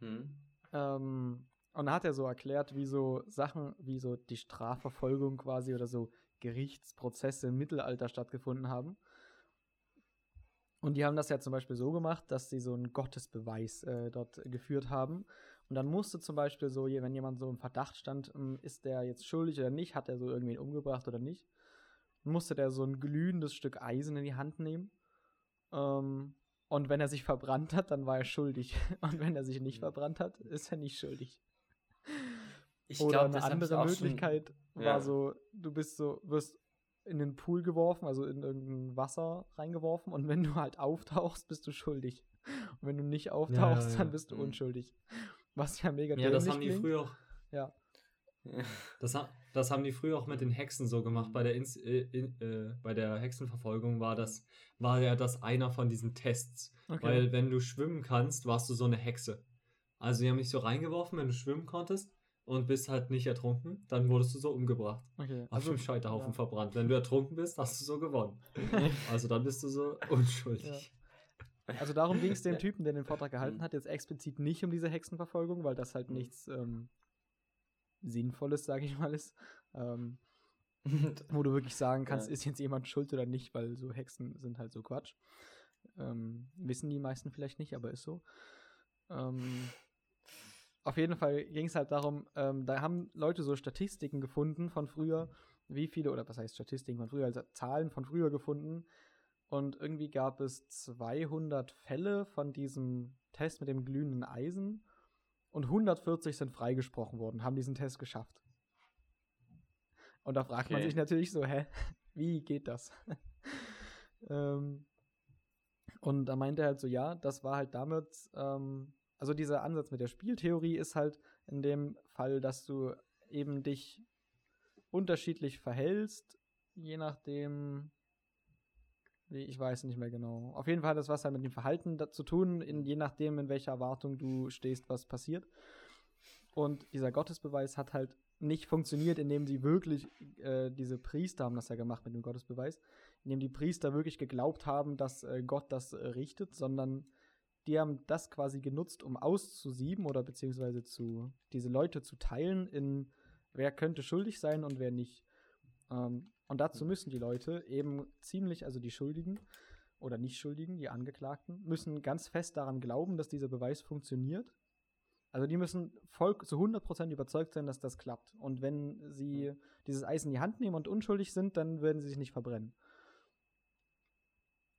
Hm. Ähm, und da hat er so erklärt, wie so Sachen, wie so die Strafverfolgung quasi oder so Gerichtsprozesse im Mittelalter stattgefunden haben. Und die haben das ja zum Beispiel so gemacht, dass sie so einen Gottesbeweis äh, dort geführt haben. Und dann musste zum Beispiel so, wenn jemand so im Verdacht stand, ähm, ist der jetzt schuldig oder nicht, hat er so irgendwen umgebracht oder nicht, musste der so ein glühendes Stück Eisen in die Hand nehmen. Ähm, und wenn er sich verbrannt hat, dann war er schuldig. Und wenn er sich nicht verbrannt hat, ist er nicht schuldig. Ich Oder glaub, eine andere auch schon- Möglichkeit war Ja. so, du bist so, wirst in den Pool geworfen, also in irgendein Wasser reingeworfen und wenn du halt auftauchst, bist du schuldig. Und wenn du nicht auftauchst, ja, dann ja. bist du Mhm. unschuldig. Was ja mega Ja, das haben die klingt. früher auch Ja. Das, ha das haben die früher auch mit den Hexen so gemacht. Bei der, Ins äh, in, äh, bei der Hexenverfolgung war das, war ja das einer von diesen Tests. Okay. Weil wenn du schwimmen kannst, warst du so eine Hexe. Also die haben dich so reingeworfen, wenn du schwimmen konntest und bist halt nicht ertrunken, dann wurdest du so umgebracht. okay. Auf dem Scheiterhaufen ja. verbrannt. Wenn du ertrunken bist, hast du so gewonnen. Also dann bist du so unschuldig. Also darum ging es dem Typen, der den Vortrag gehalten Mhm. hat, jetzt explizit nicht um diese Hexenverfolgung, weil das halt Mhm. nichts ähm, Sinnvolles, sage ich mal, ist. Ähm, wo du wirklich sagen kannst, Ja. ist jetzt jemand schuld oder nicht, weil so Hexen sind halt so Quatsch. Ähm, wissen die meisten vielleicht nicht, aber ist so. Ähm, auf jeden Fall ging es halt darum, ähm, da haben Leute so Statistiken gefunden von früher, wie viele, oder was heißt Statistiken von früher, also Zahlen von früher gefunden. Und irgendwie gab es 200 Fälle von diesem Test mit dem glühenden Eisen und 140 sind freigesprochen worden, haben diesen Test geschafft. Und da fragt man Okay. sich natürlich so, hä, wie geht das? ähm, und da meinte er halt so, ja, das war halt damit, ähm, also dieser Ansatz mit der Spieltheorie ist halt in dem Fall, dass du eben dich unterschiedlich verhältst, je nachdem, ich weiß nicht mehr genau. Auf jeden Fall hat das was halt mit dem Verhalten zu tun, in, je nachdem, in welcher Erwartung du stehst, was passiert. Und dieser Gottesbeweis hat halt nicht funktioniert, indem sie wirklich, äh, diese Priester haben das ja gemacht mit dem Gottesbeweis, indem die Priester wirklich geglaubt haben, dass äh, Gott das äh, richtet, sondern die haben das quasi genutzt, um auszusieben oder beziehungsweise zu diese Leute zu teilen in wer könnte schuldig sein und wer nicht. Ähm, und dazu müssen die Leute eben ziemlich, also die Schuldigen oder nicht Schuldigen, die Angeklagten, müssen ganz fest daran glauben, dass dieser Beweis funktioniert. Also die müssen voll zu 100% überzeugt sein, dass das klappt. Und wenn sie dieses Eis in die Hand nehmen und unschuldig sind, dann werden sie sich nicht verbrennen.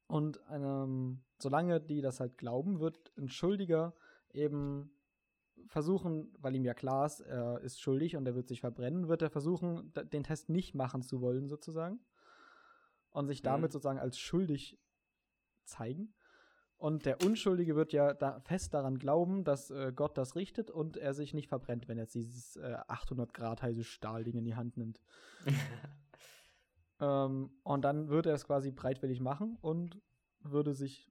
Und ähm, solange die das halt glauben, wird ein Schuldiger eben versuchen, weil ihm ja klar ist, er ist schuldig und er wird sich verbrennen, wird er versuchen, den Test nicht machen zu wollen, sozusagen. Und sich damit Mhm. sozusagen als schuldig zeigen. Und der Unschuldige wird ja da fest daran glauben, dass äh, Gott das richtet und er sich nicht verbrennt, wenn er jetzt dieses äh, 800 Grad heiße Stahlding in die Hand nimmt. Ähm, und dann würde er es quasi breitwillig machen und würde sich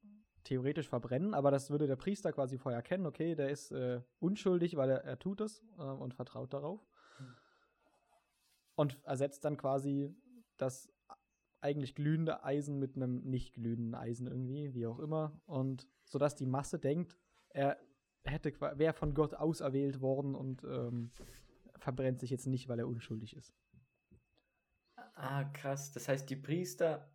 theoretisch verbrennen, aber das würde der Priester quasi vorher erkennen, okay, der ist äh, unschuldig, weil er, er tut es äh, und vertraut darauf. Und ersetzt dann quasi das eigentlich glühende Eisen mit einem nicht glühenden Eisen irgendwie, wie auch immer. Und sodass die Masse denkt, er hätte wäre von Gott auserwählt worden und ähm, verbrennt sich jetzt nicht, weil er unschuldig ist. Ah, krass. Das heißt, die Priester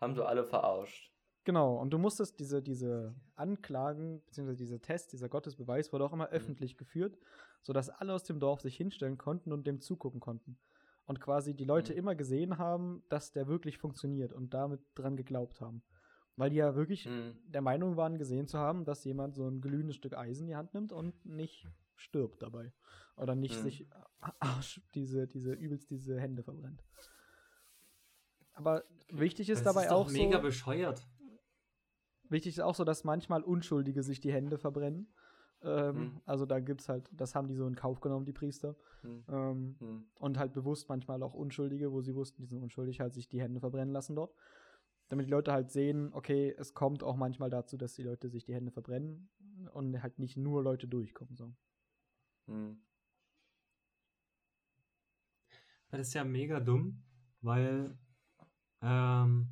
haben so alle verarscht. Genau, und du musstest diese, diese Anklagen, beziehungsweise dieser Test, dieser Gottesbeweis wurde auch immer mhm. öffentlich geführt, sodass alle aus dem Dorf sich hinstellen konnten und dem zugucken konnten. Und quasi die Leute mhm. immer gesehen haben, dass der wirklich funktioniert und damit dran geglaubt haben. Weil die ja wirklich mhm. der Meinung waren, gesehen zu haben, dass jemand so ein glühendes Stück Eisen in die Hand nimmt und nicht stirbt dabei. Oder nicht mhm. sich Arsch, diese, diese, übelst diese Hände verbrennt. Aber wichtig ist das dabei ist auch mega so, bescheuert. Wichtig ist auch so, dass manchmal Unschuldige sich die Hände verbrennen. Ähm, hm. Also da gibt's halt, das haben die so in Kauf genommen, die Priester. Hm. Ähm, hm. Und halt bewusst manchmal auch Unschuldige, wo sie wussten, die sind unschuldig, halt sich die Hände verbrennen lassen dort. Damit die Leute halt sehen, okay, es kommt auch manchmal dazu, dass die Leute sich die Hände verbrennen und halt nicht nur Leute durchkommen. So. Hm. Das ist ja mega dumm, weil ähm,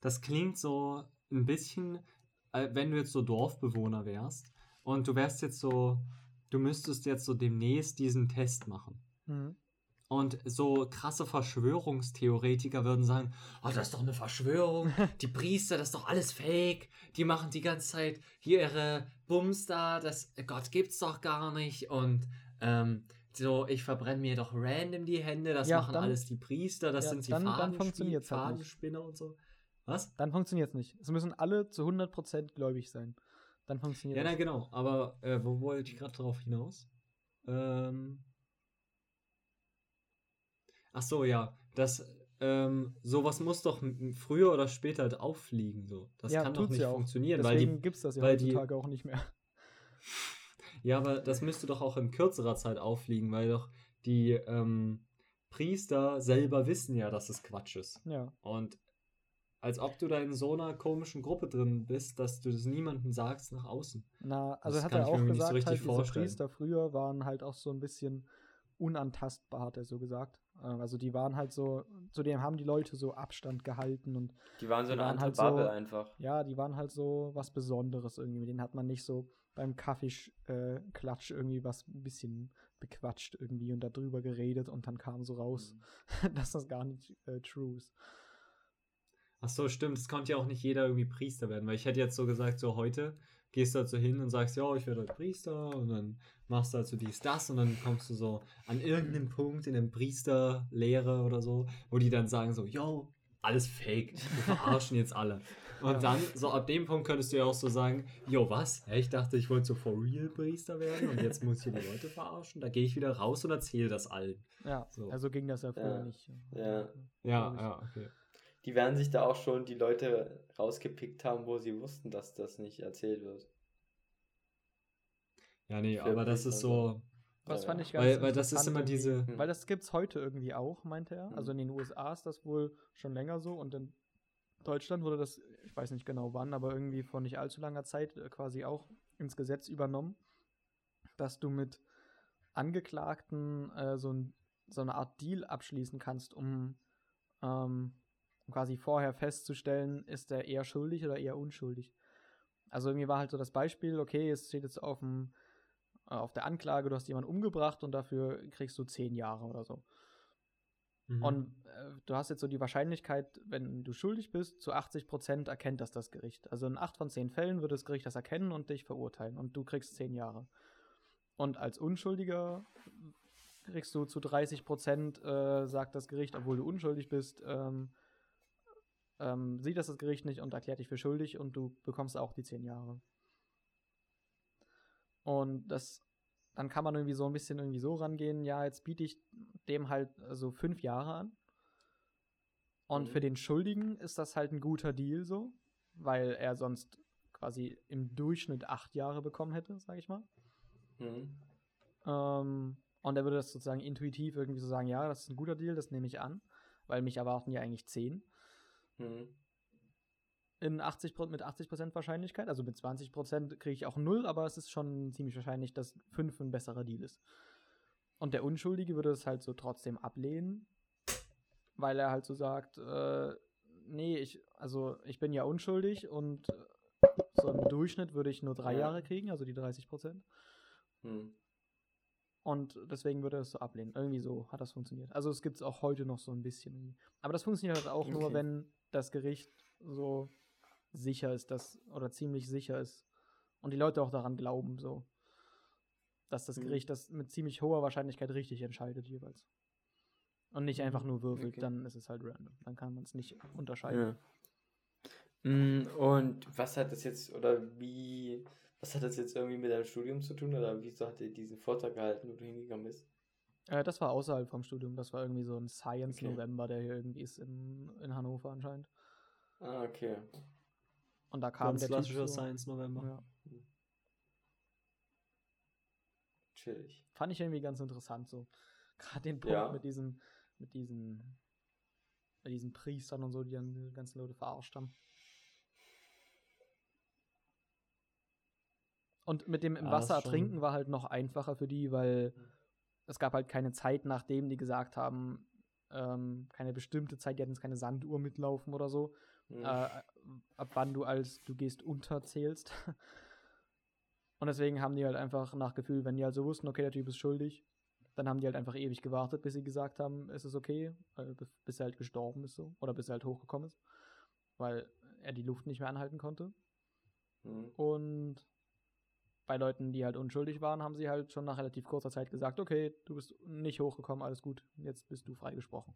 das klingt so ein bisschen, äh, wenn du jetzt so Dorfbewohner wärst und du wärst jetzt so, du müsstest jetzt so demnächst diesen Test machen. Mhm. Und so krasse Verschwörungstheoretiker würden sagen, oh, das ist doch eine Verschwörung, die Priester, das ist doch alles Fake, die machen die ganze Zeit hier ihre Bums da, das Gott gibt's doch gar nicht. Und ähm, so, ich verbrenne mir doch random die Hände, das ja, machen dann, alles die Priester, das ja, sind die dann, dann Fadenspinner und so. Was? Dann funktioniert es nicht. Es müssen alle zu 100% gläubig sein. Dann funktioniert Ja, na genau, aber äh, wo wollte ich gerade drauf hinaus? Ähm, Ach so, ja. Das, ähm, sowas muss doch früher oder später halt auffliegen. So. Das ja, kann doch nicht ja funktionieren. Deswegen weil gibt es das ja heutzutage die, auch nicht mehr. Ja, aber das müsste doch auch in kürzerer Zeit auffliegen, weil doch die ähm, Priester selber wissen ja, dass es Quatsch ist. Ja. Und als ob du da in so einer komischen Gruppe drin bist, dass du das niemandem sagst nach außen. Na, also das hat er auch gesagt, so halt, diese Priester früher waren halt auch so ein bisschen unantastbar, hat er so gesagt. Ähm, also die waren halt so, zudem haben die Leute so Abstand gehalten und die waren so eine andere halt Bubble so, einfach. Ja, die waren halt so was Besonderes irgendwie. Mit denen hat man nicht so beim Kaffeeklatsch äh, irgendwie was ein bisschen bequatscht irgendwie und darüber geredet und dann kam so raus, mhm. dass das gar nicht äh, true ist. Ach so, stimmt. Es konnte ja auch nicht jeder irgendwie Priester werden, weil ich hätte jetzt so gesagt, so heute gehst du halt so hin und sagst, ja, ich werde heute Priester und dann machst du halt so dies, das und dann kommst du so an irgendeinen Punkt in der Priesterlehre oder so, wo die dann sagen so, yo, alles fake, wir verarschen jetzt alle. Und ja. dann, so ab dem Punkt könntest du ja auch so sagen, yo, was? Ich dachte, ich wollte so for real Priester werden und jetzt muss ich hier die Leute verarschen. Da gehe ich wieder raus und erzähle das allen. Ja, so. also ging das ja früher ja. nicht. Ja, ja, ja, okay. Die werden sich da auch schon die Leute rausgepickt haben, wo sie wussten, dass das nicht erzählt wird. Ja, nee, aber das ist so. Was fand ich ganz weil, weil das ist immer diese. Weil das gibt's heute irgendwie auch, meinte er. Also in den USA ist das wohl schon länger so und in Deutschland wurde das, ich weiß nicht genau wann, aber irgendwie vor nicht allzu langer Zeit äh, quasi auch ins Gesetz übernommen, dass du mit Angeklagten äh, so, ein, so, eine Art Deal abschließen kannst, um, ähm, um quasi vorher festzustellen, ist er eher schuldig oder eher unschuldig. Also irgendwie war halt so das Beispiel, okay, es steht jetzt auf dem äh, auf der Anklage, du hast jemanden umgebracht und dafür kriegst du zehn Jahre oder so. Mhm. Und äh, du hast jetzt so die Wahrscheinlichkeit, wenn du schuldig bist, zu 80 Prozent erkennt das das Gericht. Also in acht von zehn Fällen wird das Gericht das erkennen und dich verurteilen und du kriegst zehn Jahre. Und als Unschuldiger kriegst du zu 30 Prozent, äh, sagt das Gericht, obwohl du unschuldig bist, ähm, ähm, sieht das das Gericht nicht und erklärt dich für schuldig und du bekommst auch die zehn Jahre. Und das, dann kann man irgendwie so ein bisschen irgendwie so rangehen, ja, jetzt biete ich dem halt so fünf Jahre an. Und mhm. für den Schuldigen ist das halt ein guter Deal so, weil er sonst quasi im Durchschnitt acht Jahre bekommen hätte, sag ich mal. Mhm. Ähm, und er würde das sozusagen intuitiv irgendwie so sagen, ja, das ist ein guter Deal, das nehme ich an, weil mich erwarten ja eigentlich zehn. Mhm in 80, mit 80% Wahrscheinlichkeit. Also mit 20% kriege ich auch 0, aber es ist schon ziemlich wahrscheinlich, dass 5 ein besserer Deal ist. Und der Unschuldige würde es halt so trotzdem ablehnen, weil er halt so sagt, äh, nee, ich, also ich bin ja unschuldig und so im Durchschnitt würde ich nur drei Ja. Jahre kriegen, also die 30 Prozent. Hm. Und deswegen würde er es so ablehnen. Irgendwie so hat das funktioniert. Also es gibt es auch heute noch so ein bisschen. Aber das funktioniert halt auch nur, Okay. wenn das Gericht so sicher ist, dass, oder ziemlich sicher ist. Und die Leute auch daran glauben, so. Dass das Mhm. Gericht das mit ziemlich hoher Wahrscheinlichkeit richtig entscheidet jeweils. Und nicht einfach nur würfelt, Okay. dann ist es halt random. Dann kann man es nicht unterscheiden. Ja. Mm, Und was hat das jetzt, oder wie, was hat das jetzt irgendwie mit deinem Studium zu tun? Oder wieso hat er diesen Vortrag gehalten, wo du hingegangen bist? Äh, das war außerhalb vom Studium. Das war irgendwie so ein Science Okay. November, der hier irgendwie ist in, in Hannover anscheinend. Ah, okay. Und da kam Ganz der Typ klassischer so, Science November. Ja. Chillig. Fand ich irgendwie ganz interessant so. Gerade den Punkt Ja. mit diesen, mit diesen, mit diesen Priestern und so, die dann die ganzen Leute verarscht haben. Und mit dem im Ja, Wasser ertrinken war halt noch einfacher für die, weil es gab halt keine Zeit, nachdem die gesagt haben, ähm, keine bestimmte Zeit, die hatten jetzt keine Sanduhr mitlaufen oder so, Hm. äh, ab wann du als du gehst unter zählst. Und deswegen haben die halt einfach nach Gefühl, wenn die halt so wussten, okay, der Typ ist schuldig, dann haben die halt einfach ewig gewartet, bis sie gesagt haben, es ist okay, äh, bis- er halt gestorben ist so, oder bis er halt hochgekommen ist, weil er die Luft nicht mehr anhalten konnte. Hm. Und bei Leuten, die halt unschuldig waren, haben sie halt schon nach relativ kurzer Zeit gesagt, okay, du bist nicht hochgekommen, alles gut, jetzt bist du freigesprochen.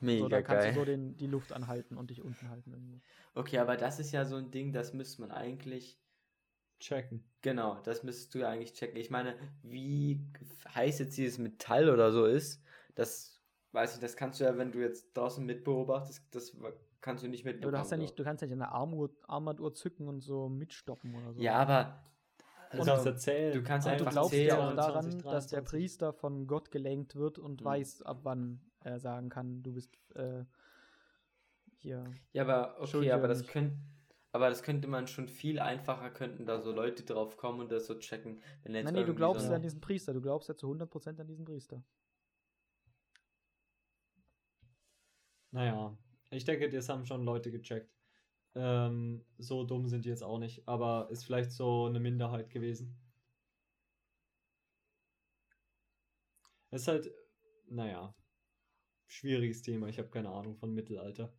Mega so, dann kannst geil. du so den, die Luft anhalten und dich unten halten irgendwie. Okay, aber das ist ja so ein Ding, das müsste man eigentlich, Checken. genau, das müsstest du ja eigentlich checken. Ich meine, wie heiß jetzt dieses Metall oder so ist, das weiß ich, das kannst du ja, wenn du jetzt draußen mitbeobachtest, das kannst du nicht Ja, mitbekommen. aber du hast ja nicht, du kannst ja nicht eine Armuhr, Armbanduhr zücken und so mitstoppen oder so. Ja, aber Du also, kannst erzählen. du kannst Und einfach du glaubst zählen. ja auch 22, daran, dass der 23. Priester von Gott gelenkt wird und Mhm. weiß, ab wann er sagen kann, du bist äh, hier. Ja, aber okay, aber das könnte, aber das könnte man schon viel einfacher, könnten da so Leute drauf kommen und das so checken. Wenn jetzt Nein, nee, du glaubst so ja an diesen Priester, du glaubst ja zu 100% an diesen Priester. Naja, ich denke, das haben schon Leute gecheckt. Ähm, so dumm sind die jetzt auch nicht, aber ist vielleicht so eine Minderheit gewesen. Es ist halt, naja, schwieriges Thema. Ich habe keine Ahnung von Mittelalter.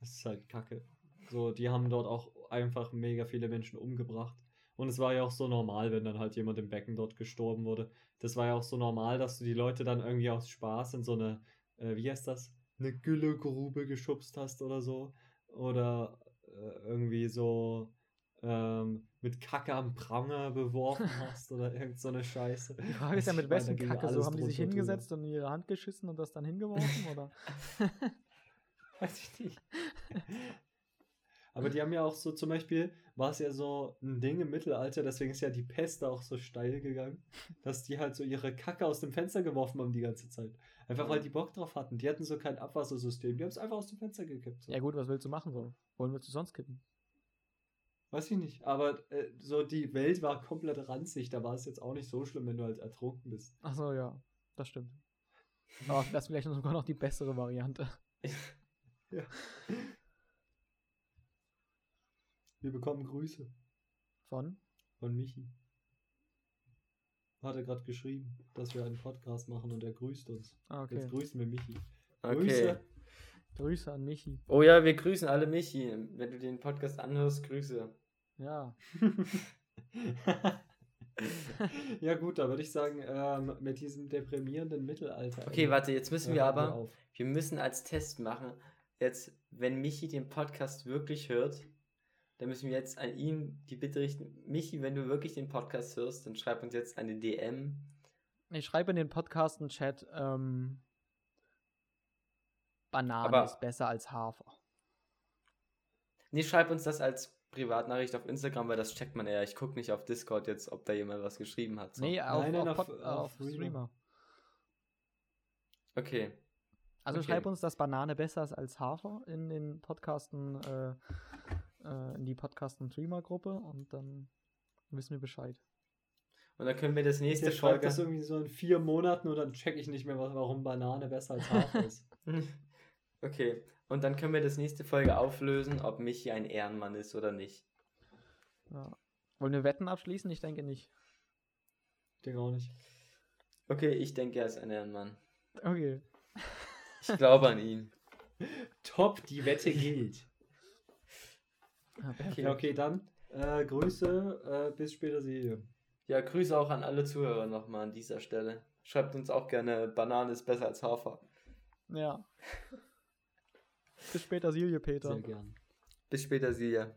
Es ist halt kacke. So, die haben dort auch einfach mega viele Menschen umgebracht. Und es war ja auch so normal, wenn dann halt jemand im Becken dort gestorben wurde. Das war ja auch so normal, dass du die Leute dann irgendwie aus Spaß in so eine, äh, wie heißt das? Eine Güllegrube geschubst hast oder so. Oder äh, irgendwie so ähm, mit Kacke am Pranger beworfen hast oder irgend so eine Scheiße. Die Frage ist ja, mit wessen Kacke so? Haben die sich hingesetzt und in ihre Hand geschissen und das dann hingeworfen? oder? Weiß ich nicht. Aber die haben ja auch so, zum Beispiel, war es ja so ein Ding im Mittelalter, deswegen ist ja die Pest da auch so steil gegangen, dass die halt so ihre Kacke aus dem Fenster geworfen haben die ganze Zeit. Einfach weil die Bock drauf hatten. Die hatten so kein Abwassersystem, die haben es einfach aus dem Fenster gekippt. So. Ja gut, was willst du machen so? Wollen wir zu sonst kippen? Weiß ich nicht. Aber äh, so die Welt war komplett ranzig, da war es jetzt auch nicht so schlimm, wenn du halt ertrunken bist. Achso, ja, das stimmt. Aber das ist vielleicht sogar noch die bessere Variante. Ja. Wir bekommen Grüße Von? von Michi. Hat er gerade geschrieben, dass wir einen Podcast machen und er grüßt uns. Ah, okay. Jetzt grüßen wir Michi. Okay. Grüße. Grüße an Michi. Oh ja, wir grüßen alle Michi. Wenn du den Podcast anhörst, Grüße. Ja. ja gut, da würde ich sagen, ähm, mit diesem deprimierenden Mittelalter. Okay, warte, jetzt müssen wir aber, auf. wir müssen als Test machen, jetzt, wenn Michi den Podcast wirklich hört, dann müssen wir jetzt an ihn die Bitte richten. Michi, wenn du wirklich den Podcast hörst, dann schreib uns jetzt eine DM. Ich schreibe in den Podcasten-Chat, ähm, Banane Aber- ist besser als Hafer. Nee, schreib uns das als Privatnachricht auf Instagram, weil das checkt man eher. Ich gucke nicht auf Discord jetzt, ob da jemand was geschrieben hat. So. Nee, auf, Nein, nein, auf, auf- auf auf Streamer. Streamer. Okay. Also Okay. schreib uns, dass Banane besser ist als Hafer in den Podcasten, äh, äh, in die Podcasten-Streamer-Gruppe und dann wissen wir Bescheid. Und dann können wir das nächste schreibt Folge. das irgendwie so in vier Monaten und dann check ich nicht mehr, warum Banane besser als Hafer ist. Okay. Und dann können wir das nächste Folge auflösen, ob Michi ein Ehrenmann ist oder nicht. Ja. Wollen wir Wetten abschließen? Ich denke nicht. Ding auch nicht. Okay, ich denke, er ist ein Ehrenmann. Okay. Ich glaube an ihn. Top, die Wette gilt. Ja, perfekt. Ja, okay, dann äh, Grüße, äh, bis später, sie. Ja, Grüße auch an alle Zuhörer nochmal an dieser Stelle. Schreibt uns auch gerne, Banane ist besser als Hafer. Ja. Bis später, Silje Peter. Sehr gern. Bis später, Silja.